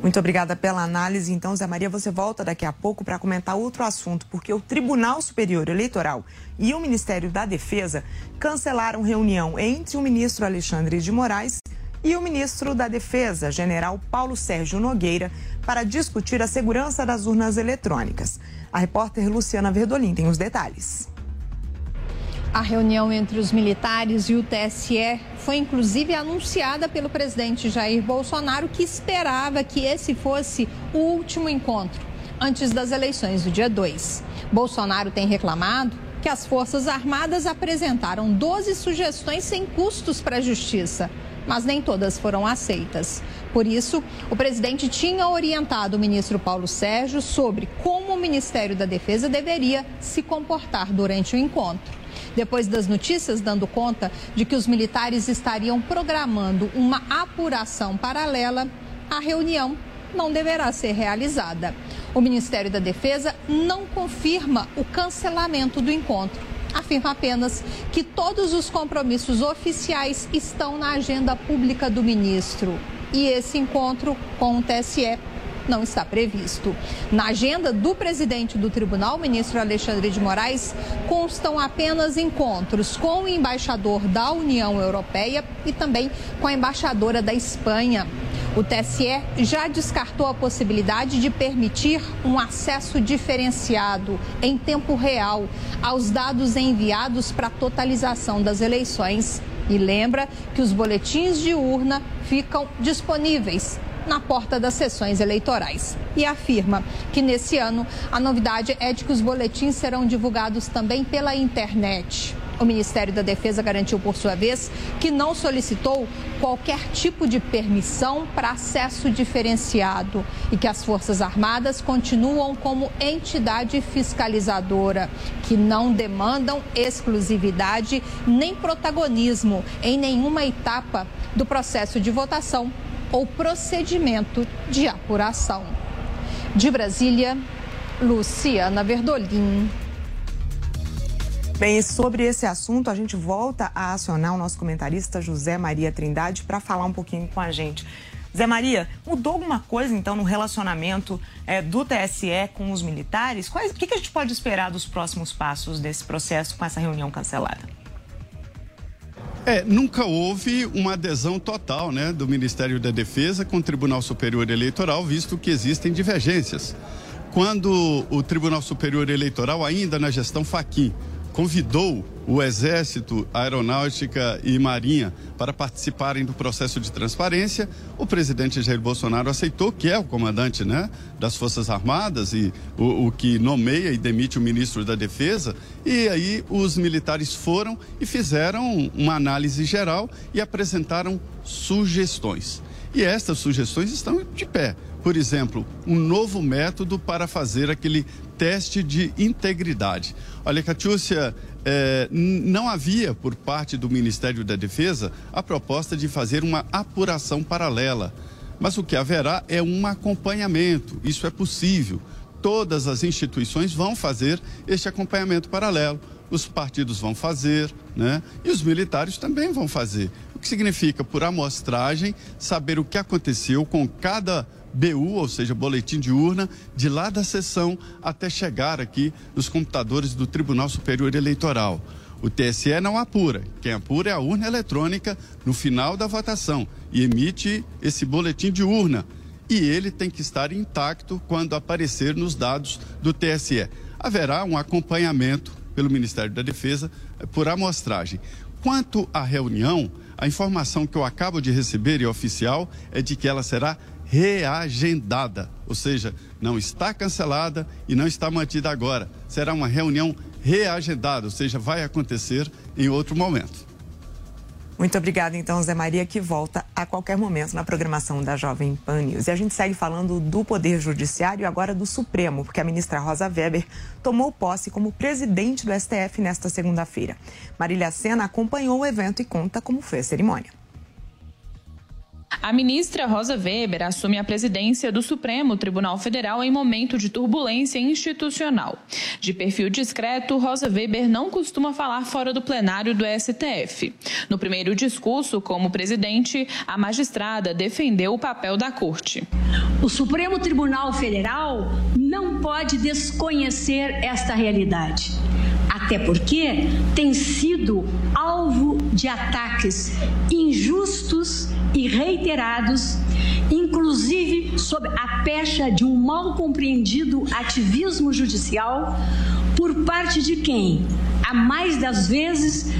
Muito obrigada pela análise. Então, Zé Maria, você volta daqui a pouco para comentar outro assunto, porque o Tribunal Superior Eleitoral e o Ministério da Defesa cancelaram reunião entre o ministro Alexandre de Moraes e o ministro da Defesa, general Paulo Sérgio Nogueira, para discutir a segurança das urnas eletrônicas. A repórter Luciana Verdolim tem os detalhes. A reunião entre os militares e o TSE foi inclusive anunciada pelo presidente Jair Bolsonaro, que esperava que esse fosse o último encontro antes das eleições do dia 2. Bolsonaro tem reclamado que as Forças Armadas apresentaram 12 sugestões sem custos para a Justiça. mas nem todas foram aceitas. Por isso, o presidente tinha orientado o ministro Paulo Sérgio sobre como o Ministério da Defesa deveria se comportar durante o encontro. Depois das notícias dando conta de que os militares estariam programando uma apuração paralela, a reunião não deverá ser realizada. O Ministério da Defesa não confirma o cancelamento do encontro. Afirma apenas que todos os compromissos oficiais estão na agenda pública do ministro. E esse encontro com o TSE não está previsto. Na agenda do presidente do tribunal, ministro Alexandre de Moraes, constam apenas encontros com o embaixador da União Europeia e também com a embaixadora da Espanha. O TSE já descartou a possibilidade de permitir um acesso diferenciado em tempo real aos dados enviados para a totalização das eleições. E lembra que os boletins de urna ficam disponíveis na porta das sessões eleitorais. E afirma que nesse ano a novidade é de que os boletins serão divulgados também pela internet. O Ministério da Defesa garantiu, por sua vez, que não solicitou qualquer tipo de permissão para acesso diferenciado e que as Forças Armadas continuam como entidade fiscalizadora, que não demandam exclusividade nem protagonismo em nenhuma etapa do processo de votação ou procedimento de apuração. De Brasília, Luciana Verdolim. Bem, sobre esse assunto, a gente volta a acionar o nosso comentarista José Maria Trindade para falar um pouquinho com a gente. Zé Maria, mudou alguma coisa então no relacionamento é, do TSE com os militares? Quais, o que, que a gente pode esperar dos próximos passos desse processo com essa reunião cancelada? É, nunca houve uma adesão total né, do Ministério da Defesa com o Tribunal Superior Eleitoral, visto que existem divergências. Quando o Tribunal Superior Eleitoral, ainda na gestão Faquim, convidou o Exército, Aeronáutica e Marinha para participarem do processo de transparência. O presidente Jair Bolsonaro aceitou, que é o comandante né, das Forças Armadas e o, o que nomeia e demite o ministro da Defesa. E aí os militares foram e fizeram uma análise geral e apresentaram sugestões. E estas sugestões estão de pé. Por exemplo, um novo método para fazer aquele teste de integridade. Olha, Catiúcia, é, não havia por parte do Ministério da Defesa a proposta de fazer uma apuração paralela. Mas o que haverá é um acompanhamento. Isso é possível. Todas as instituições vão fazer este acompanhamento paralelo. Os partidos vão fazer, né? E os militares também vão fazer. O que significa, por amostragem, saber o que aconteceu com cada BU, ou seja, boletim de urna, de lá da sessão até chegar aqui nos computadores do Tribunal Superior Eleitoral. O TSE não apura. Quem apura é a urna eletrônica no final da votação e emite esse boletim de urna. E ele tem que estar intacto quando aparecer nos dados do TSE. Haverá um acompanhamento pelo Ministério da Defesa por amostragem. Quanto à reunião, a informação que eu acabo de receber e oficial é de que ela será reagendada, ou seja, não está cancelada e não está mantida agora. Será uma reunião reagendada, ou seja, vai acontecer em outro momento. Muito obrigada, então, Zé Maria, que volta a qualquer momento na programação da Jovem Pan News. E a gente segue falando do Poder Judiciário e agora do Supremo, porque a ministra Rosa Weber tomou posse como presidente do STF nesta segunda-feira. Marília Sena acompanhou o evento e conta como foi a cerimônia. A ministra Rosa Weber assume a presidência do Supremo Tribunal Federal em momento de turbulência institucional. De perfil discreto, Rosa Weber não costuma falar fora do plenário do STF. No primeiro discurso como presidente, a magistrada defendeu o papel da corte. O Supremo Tribunal Federal não pode desconhecer esta realidade até porque tem sido alvo de ataques injustos e reiterados, inclusive sob a pecha de um mal compreendido ativismo judicial por parte de quem, a mais das vezes,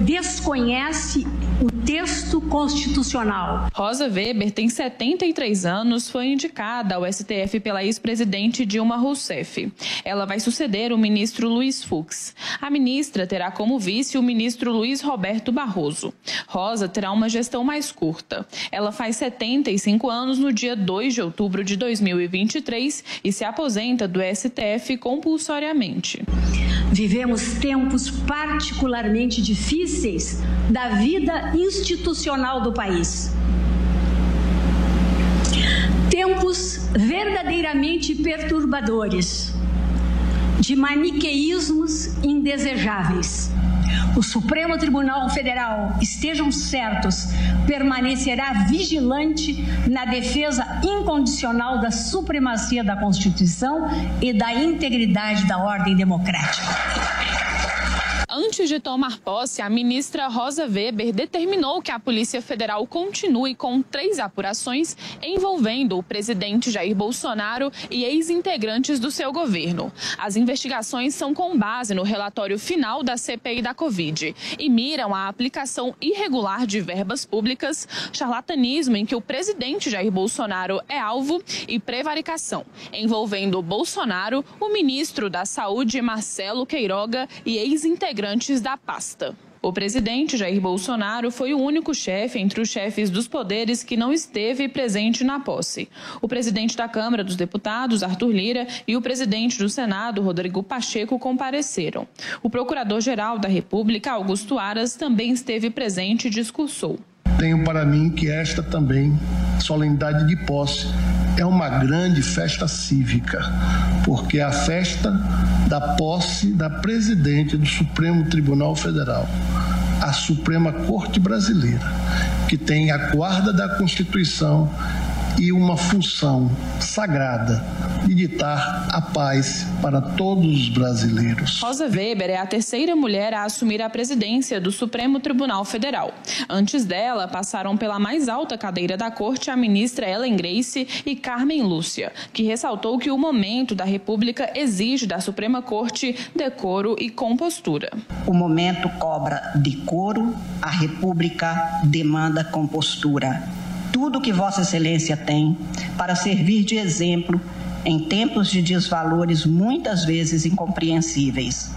desconhece o texto constitucional. Rosa Weber tem 73 anos, foi indicada ao STF pela ex-presidente Dilma Rousseff. Ela vai suceder o ministro Luiz Fux. A ministra terá como vice o ministro Luiz Roberto Barroso. Rosa terá uma gestão mais curta. Ela faz 75 anos no dia 2 de outubro de 2023 e se aposenta do STF compulsoriamente. Vivemos tempos particularmente difíceis da vida institucional do país. Tempos verdadeiramente perturbadores, de maniqueísmos indesejáveis. O Supremo Tribunal Federal, estejam certos, permanecerá vigilante na defesa incondicional da supremacia da Constituição e da integridade da ordem democrática. Antes de tomar posse, a ministra Rosa Weber determinou que a Polícia Federal continue com três apurações envolvendo o presidente Jair Bolsonaro e ex-integrantes do seu governo. As investigações são com base no relatório final da CPI da Covid e miram a aplicação irregular de verbas públicas, charlatanismo em que o presidente Jair Bolsonaro é alvo e prevaricação, envolvendo Bolsonaro, o ministro da Saúde Marcelo Queiroga e ex-integrantes integrantes da pasta. O presidente Jair Bolsonaro foi o único chefe entre os chefes dos poderes que não esteve presente na posse. O presidente da Câmara dos Deputados, Arthur Lira, e o presidente do Senado, Rodrigo Pacheco, compareceram. O procurador-geral da República, Augusto Aras, também esteve presente e discursou. Tenho para mim que esta também, solenidade de posse, é uma grande festa cívica, porque é a festa da posse da presidente do Supremo Tribunal Federal, a Suprema Corte Brasileira, que tem a guarda da Constituição e uma função sagrada de ditar a paz para todos os brasileiros. Rosa Weber é a terceira mulher a assumir a presidência do Supremo Tribunal Federal. Antes dela, passaram pela mais alta cadeira da corte a ministra Ellen Grace e Carmen Lúcia, que ressaltou que o momento da República exige da Suprema Corte decoro e compostura. O momento cobra decoro, a República demanda compostura tudo que Vossa Excelência tem para servir de exemplo em tempos de desvalores muitas vezes incompreensíveis.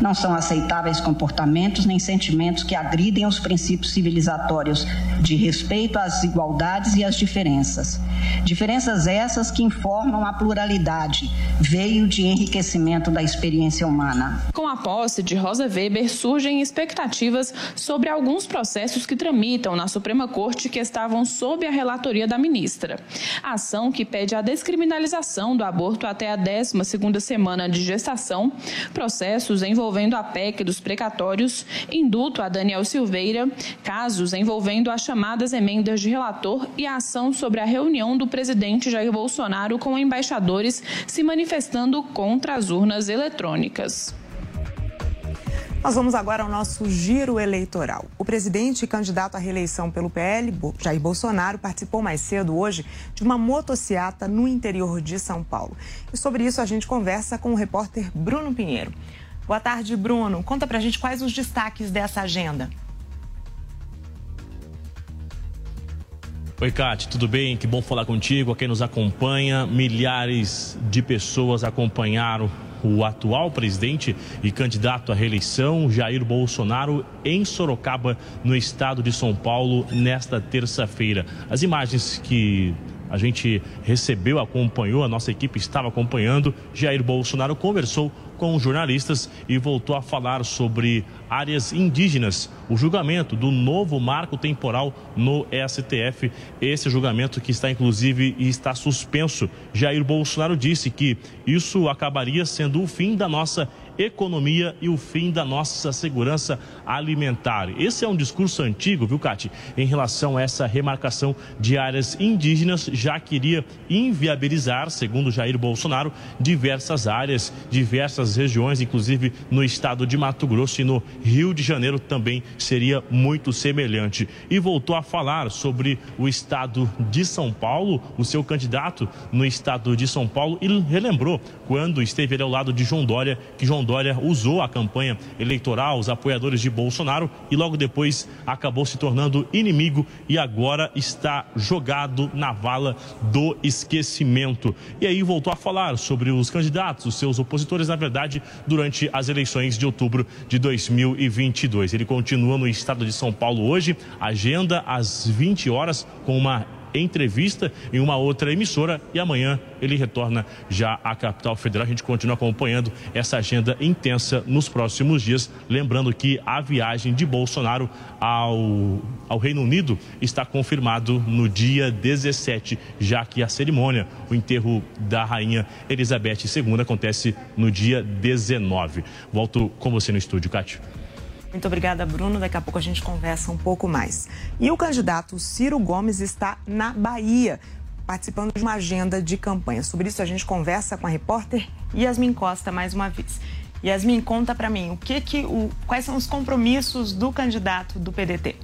Não são aceitáveis comportamentos nem sentimentos que agridem os princípios civilizatórios de respeito às igualdades e às diferenças. Diferenças essas que informam a pluralidade, veio de enriquecimento da experiência humana. Com a posse de Rosa Weber, surgem expectativas sobre alguns processos que tramitam na Suprema Corte que estavam sob a relatoria da ministra. A ação que pede a descriminalização do aborto até a 12ª semana de gestação, processos envolvendo envolvendo a PEC dos precatórios, induto a Daniel Silveira, casos envolvendo as chamadas emendas de relator e a ação sobre a reunião do presidente Jair Bolsonaro com embaixadores se manifestando contra as urnas eletrônicas. Nós vamos agora ao nosso giro eleitoral. O presidente e candidato à reeleição pelo PL, Jair Bolsonaro, participou mais cedo hoje de uma motociata no interior de São Paulo. E sobre isso a gente conversa com o repórter Bruno Pinheiro. Boa tarde, Bruno. Conta pra gente quais os destaques dessa agenda. Oi, Kate, tudo bem? Que bom falar contigo. A quem nos acompanha, milhares de pessoas acompanharam o atual presidente e candidato à reeleição, Jair Bolsonaro, em Sorocaba, no estado de São Paulo, nesta terça-feira. As imagens que a gente recebeu, acompanhou, a nossa equipe estava acompanhando. Jair Bolsonaro conversou com jornalistas e voltou a falar sobre áreas indígenas, o julgamento do novo marco temporal no STF. Esse julgamento que está inclusive está suspenso. Jair Bolsonaro disse que isso acabaria sendo o fim da nossa economia e o fim da nossa segurança alimentar. Esse é um discurso antigo, viu, Cati, em relação a essa remarcação de áreas indígenas, já queria inviabilizar, segundo Jair Bolsonaro, diversas áreas, diversas regiões, inclusive no estado de Mato Grosso e no Rio de Janeiro também seria muito semelhante. E voltou a falar sobre o estado de São Paulo, o seu candidato no estado de São Paulo, e relembrou quando esteve ali ao lado de João Dória, que João Dória usou a campanha eleitoral, os apoiadores de Bolsonaro, e logo depois acabou se tornando inimigo e agora está jogado na vala do esquecimento. E aí voltou a falar sobre os candidatos, os seus opositores, na verdade, durante as eleições de outubro de 2022. Ele continua no estado de São Paulo hoje, agenda às 20 horas com uma entrevista em uma outra emissora e amanhã ele retorna já à capital federal. A gente continua acompanhando essa agenda intensa nos próximos dias. Lembrando que a viagem de Bolsonaro ao, ao Reino Unido está confirmado no dia 17, já que a cerimônia, o enterro da rainha Elizabeth II acontece no dia 19. Volto com você no estúdio, Cátia. Muito obrigada, Bruno. Daqui a pouco a gente conversa um pouco mais. E o candidato Ciro Gomes está na Bahia, participando de uma agenda de campanha. Sobre isso a gente conversa com a repórter Yasmin Costa mais uma vez. Yasmin, conta para mim, o que que o, quais são os compromissos do candidato do PDT?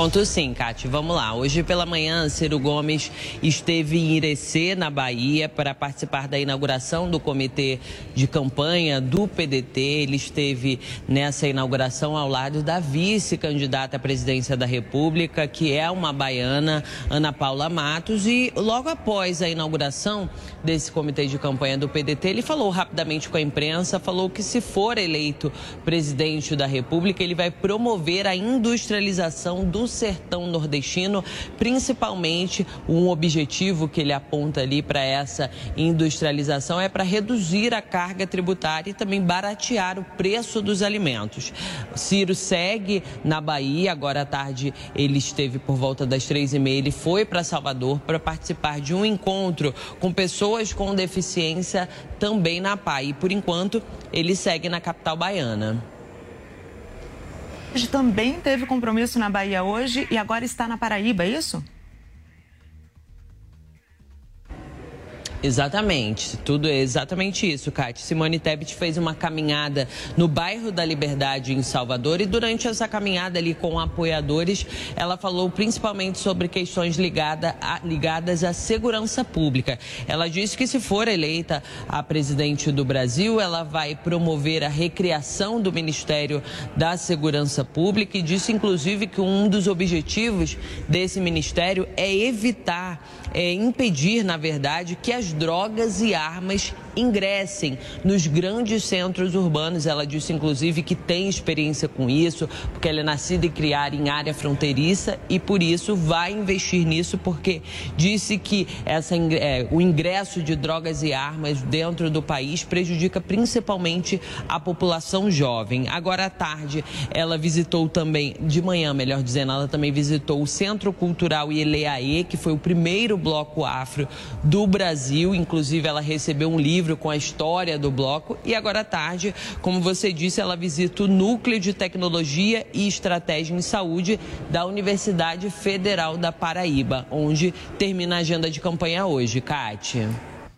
Conto sim, Cate. Vamos lá. Hoje pela manhã, Ciro Gomes esteve em Irecê, na Bahia, para participar da inauguração do comitê de campanha do PDT. Ele esteve nessa inauguração ao lado da vice-candidata à presidência da República, que é uma baiana, Ana Paula Matos. E logo após a inauguração desse comitê de campanha do PDT, ele falou rapidamente com a imprensa, falou que se for eleito presidente da República, ele vai promover a industrialização do sertão nordestino, principalmente um objetivo que ele aponta ali para essa industrialização é para reduzir a carga tributária e também baratear o preço dos alimentos. Ciro segue na Bahia, agora à tarde ele esteve por volta das três e meia, ele foi para Salvador para participar de um encontro com pessoas com deficiência também na PAI. Por enquanto ele segue na capital baiana também teve compromisso na Bahia hoje e agora está na Paraíba, é isso? Exatamente, tudo é exatamente isso, Kátia. Simone Tebet fez uma caminhada no bairro da Liberdade, em Salvador, e durante essa caminhada ali com apoiadores, ela falou principalmente sobre questões ligada a, ligadas à segurança pública. Ela disse que se for eleita a presidente do Brasil, ela vai promover a recriação do Ministério da Segurança Pública e disse, inclusive, que um dos objetivos desse ministério é evitar, é impedir, na verdade, que as drogas e armas ingressem nos grandes centros urbanos. Ela disse, inclusive, que tem experiência com isso, porque ela é nascida e criada em área fronteiriça e, por isso, vai investir nisso, porque disse que essa, é, o ingresso de drogas e armas dentro do país prejudica principalmente a população jovem. Agora à tarde, ela visitou também, de manhã, melhor dizendo, ela também visitou o Centro Cultural Ileaê, que foi o primeiro bloco afro do Brasil. Inclusive, ela recebeu um livro livro com a história do bloco e agora à tarde, como você disse, ela visita o Núcleo de Tecnologia e Estratégia em Saúde da Universidade Federal da Paraíba, onde termina a agenda de campanha hoje. Kátia.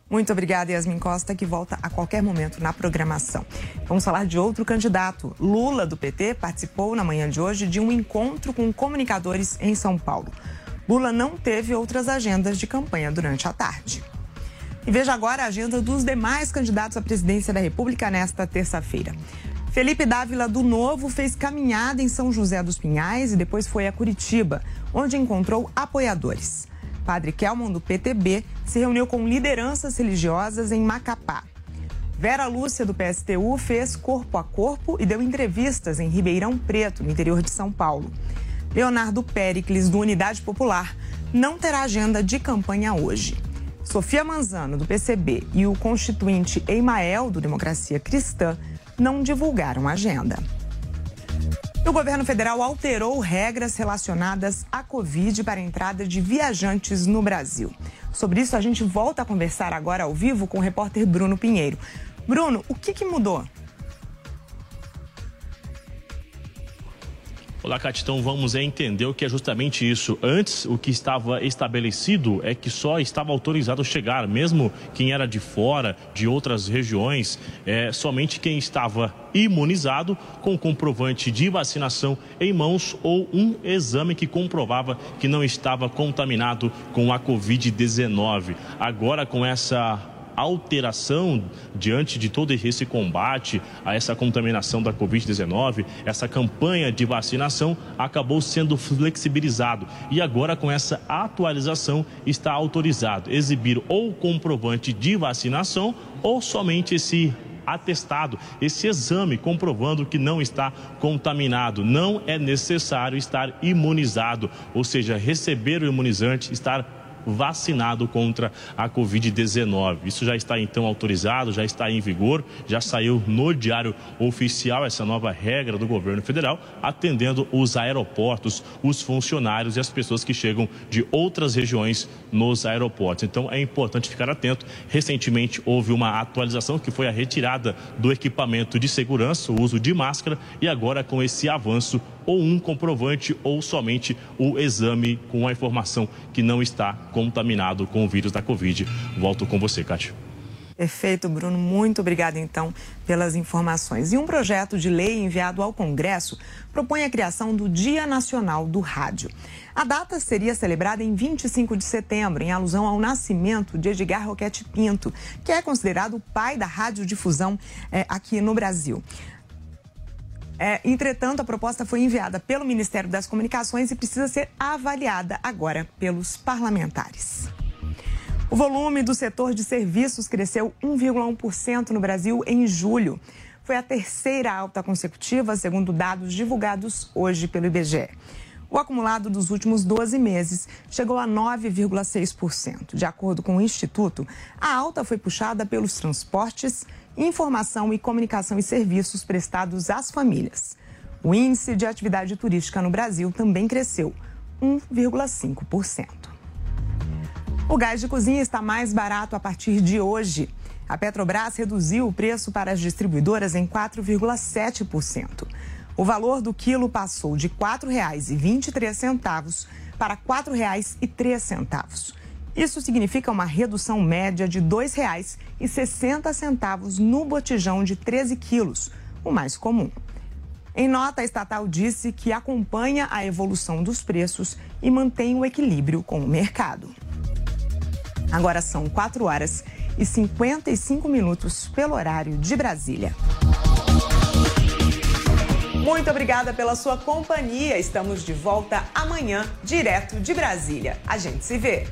Muito obrigada, Yasmin Costa, que volta a qualquer momento na programação. Vamos falar de outro candidato. Lula, do PT, participou na manhã de hoje de um encontro com comunicadores em São Paulo. Lula não teve outras agendas de campanha durante a tarde. E veja agora a agenda dos demais candidatos à presidência da República nesta terça-feira. Felipe Dávila do Novo fez caminhada em São José dos Pinhais e depois foi a Curitiba, onde encontrou apoiadores. Padre Kelman, do PTB, se reuniu com lideranças religiosas em Macapá. Vera Lúcia, do PSTU, fez corpo a corpo e deu entrevistas em Ribeirão Preto, no interior de São Paulo. Leonardo Pericles, do Unidade Popular, não terá agenda de campanha hoje. Sofia Manzano, do PCB, e o constituinte Eimael, do Democracia Cristã, não divulgaram a agenda. O governo federal alterou regras relacionadas à Covid para a entrada de viajantes no Brasil. Sobre isso, a gente volta a conversar agora ao vivo com o repórter Bruno Pinheiro. Bruno, o que, que mudou? Olá, Catitão, vamos entender o que é justamente isso. Antes, o que estava estabelecido é que só estava autorizado chegar, mesmo quem era de fora, de outras regiões, é, somente quem estava imunizado com comprovante de vacinação em mãos ou um exame que comprovava que não estava contaminado com a Covid-19. Agora, com essa alteração diante de todo esse combate a essa contaminação da Covid-19, essa campanha de vacinação acabou sendo flexibilizado e agora com essa atualização está autorizado exibir ou comprovante de vacinação ou somente esse atestado, esse exame comprovando que não está contaminado. Não é necessário estar imunizado, ou seja, receber o imunizante, estar vacinado contra a Covid-19. Isso já está então autorizado, já está em vigor, já saiu no Diário Oficial essa nova regra do governo federal, atendendo os aeroportos, os funcionários e as pessoas que chegam de outras regiões nos aeroportos. Então é importante ficar atento. Recentemente houve uma atualização que foi a retirada do equipamento de segurança, o uso de máscara, e agora com esse avanço, ou um comprovante ou somente o exame com a informação que não está contaminado com o vírus da Covid. Volto com você, Cátia. Perfeito, Bruno. Muito obrigada, então, pelas informações. E um projeto de lei enviado ao Congresso propõe a criação do Dia Nacional do Rádio. A data seria celebrada em 25 de setembro, em alusão ao nascimento de Edgar Roquete Pinto, que é considerado o pai da radiodifusão é, aqui no Brasil. É, entretanto, a proposta foi enviada pelo Ministério das Comunicações e precisa ser avaliada agora pelos parlamentares. O volume do setor de serviços cresceu 1,1% no Brasil em julho. Foi a terceira alta consecutiva, segundo dados divulgados hoje pelo IBGE. O acumulado dos últimos 12 meses chegou a 9,6%. De acordo com o Instituto, a alta foi puxada pelos transportes, informação e comunicação e serviços prestados às famílias. O índice de atividade turística no Brasil também cresceu 1,5%. O gás de cozinha está mais barato a partir de hoje. A Petrobras reduziu o preço para as distribuidoras em 4,7%. O valor do quilo passou de R$ 4,23 para R$ 4,03. Isso significa uma redução média de R$ 2,60 no botijão de 13 quilos, o mais comum. Em nota, a estatal disse que acompanha a evolução dos preços e mantém o equilíbrio com o mercado. Agora são 4 horas e 55 minutos pelo horário de Brasília. Muito obrigada pela sua companhia. Estamos de volta amanhã, direto de Brasília. A gente se vê.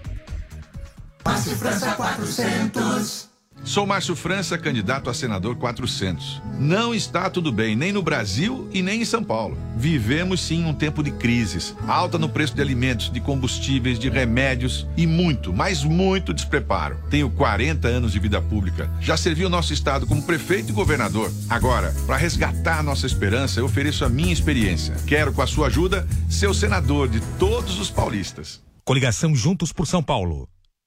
Márcio França 400. Sou Márcio França, candidato a senador 400. Não está tudo bem, nem no Brasil e nem em São Paulo. Vivemos sim um tempo de crises, alta no preço de alimentos, de combustíveis, de remédios e muito, mas muito despreparo. Tenho 40 anos de vida pública. Já servi o nosso estado como prefeito e governador. Agora, para resgatar nossa esperança, eu ofereço a minha experiência. Quero, com a sua ajuda, ser o senador de todos os paulistas. Coligação Juntos por São Paulo.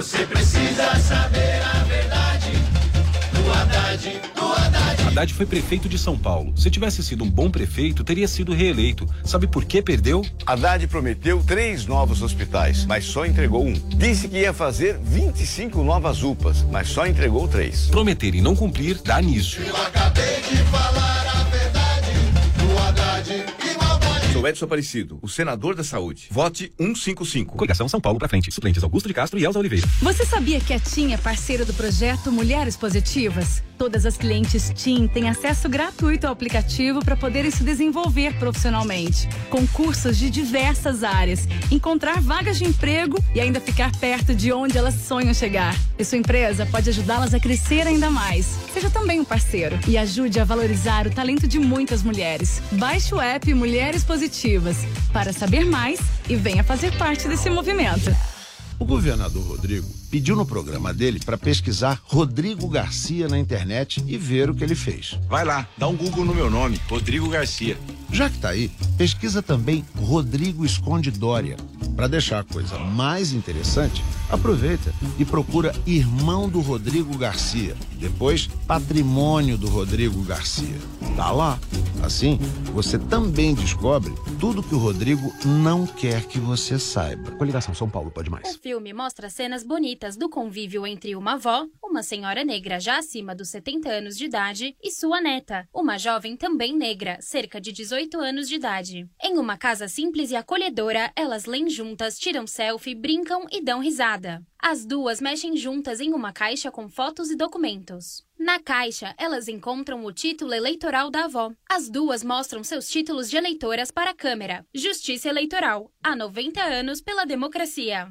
Você precisa saber a verdade do Haddad, do Haddad. Haddad foi prefeito de São Paulo. Se tivesse sido um bom prefeito, teria sido reeleito. Sabe por que perdeu? Haddad prometeu três novos hospitais, mas só entregou um. Disse que ia fazer 25 novas UPAs, mas só entregou três. Prometer e não cumprir dá nisso. Eu acabei de falar Sou Edson Aparecido, o senador da saúde. Vote 155. Coligação São Paulo pra frente. Suplentes Augusto de Castro e Elza Oliveira. Você sabia que a TIM é parceira do projeto Mulheres Positivas? Todas as clientes TIM têm acesso gratuito ao aplicativo para poderem se desenvolver profissionalmente, com cursos de diversas áreas, encontrar vagas de emprego e ainda ficar perto de onde elas sonham chegar. E sua empresa pode ajudá-las a crescer ainda mais. Seja também um parceiro e ajude a valorizar o talento de muitas mulheres. Baixe o app Mulheres Positivas para saber mais e venha fazer parte desse movimento. O governador Rodrigo pediu no programa dele para pesquisar Rodrigo Garcia na internet e ver o que ele fez. Vai lá, dá um Google no meu nome, Rodrigo Garcia. Já que tá aí, pesquisa também Rodrigo Esconde Dória. Para deixar a coisa mais interessante, aproveita e procura Irmão do Rodrigo Garcia. Depois, Patrimônio do Rodrigo Garcia. Tá lá. Assim, você também descobre tudo que o Rodrigo não quer que você saiba. Coligação São Paulo pode mais. O filme mostra cenas bonitas do convívio entre uma avó, uma senhora negra já acima dos 70 anos de idade, e sua neta, uma jovem também negra, cerca de 18 anos de idade. Em uma casa simples e acolhedora, elas leem juntas, tiram selfie, brincam e dão risada. As duas mexem juntas em uma caixa com fotos e documentos. Na caixa, elas encontram o título eleitoral da avó. As duas mostram seus títulos de eleitoras para a câmera. Justiça Eleitoral. Há 90 anos pela democracia.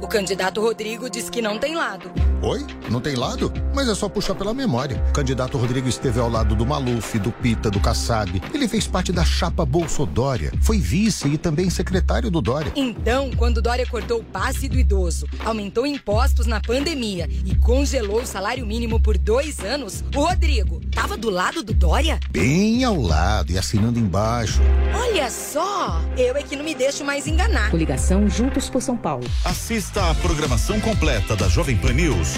O candidato Rodrigo diz que não tem lado. Oi? Não tem lado? Mas é só puxar pela memória. O candidato Rodrigo esteve ao lado do Maluf, do Pita, do Kassab. Ele fez parte da chapa Bolsodória. Foi vice e também secretário do Dória. Então, quando Dória cortou o passe do idoso, aumentou impostos na pandemia e congelou o salário mínimo por dois anos, o Rodrigo tava do lado do Dória? Bem ao lado e assinando embaixo. Olha só! Eu é que não me deixo mais enganar. Coligação Juntos por São Paulo. Assista a programação completa da Jovem Pan News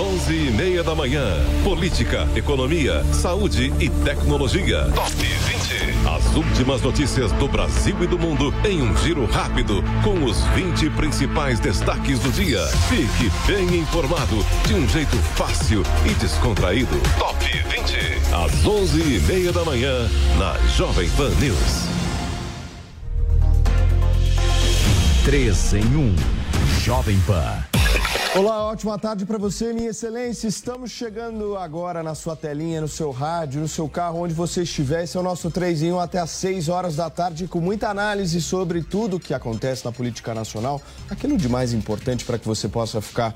Onze e meia da manhã, política, economia, saúde e tecnologia. Top 20. As últimas notícias do Brasil e do mundo em um giro rápido com os 20 principais destaques do dia. Fique bem informado de um jeito fácil e descontraído. Top 20. Às onze e meia da manhã na Jovem Pan News. 3 em 1. Jovem Pan. Olá, ótima tarde para você, minha excelência. Estamos chegando agora na sua telinha, no seu rádio, no seu carro, onde você estiver. Esse é o nosso 3 em 1 até às 6 horas da tarde, com muita análise sobre tudo o que acontece na política nacional, aquilo de mais importante para que você possa ficar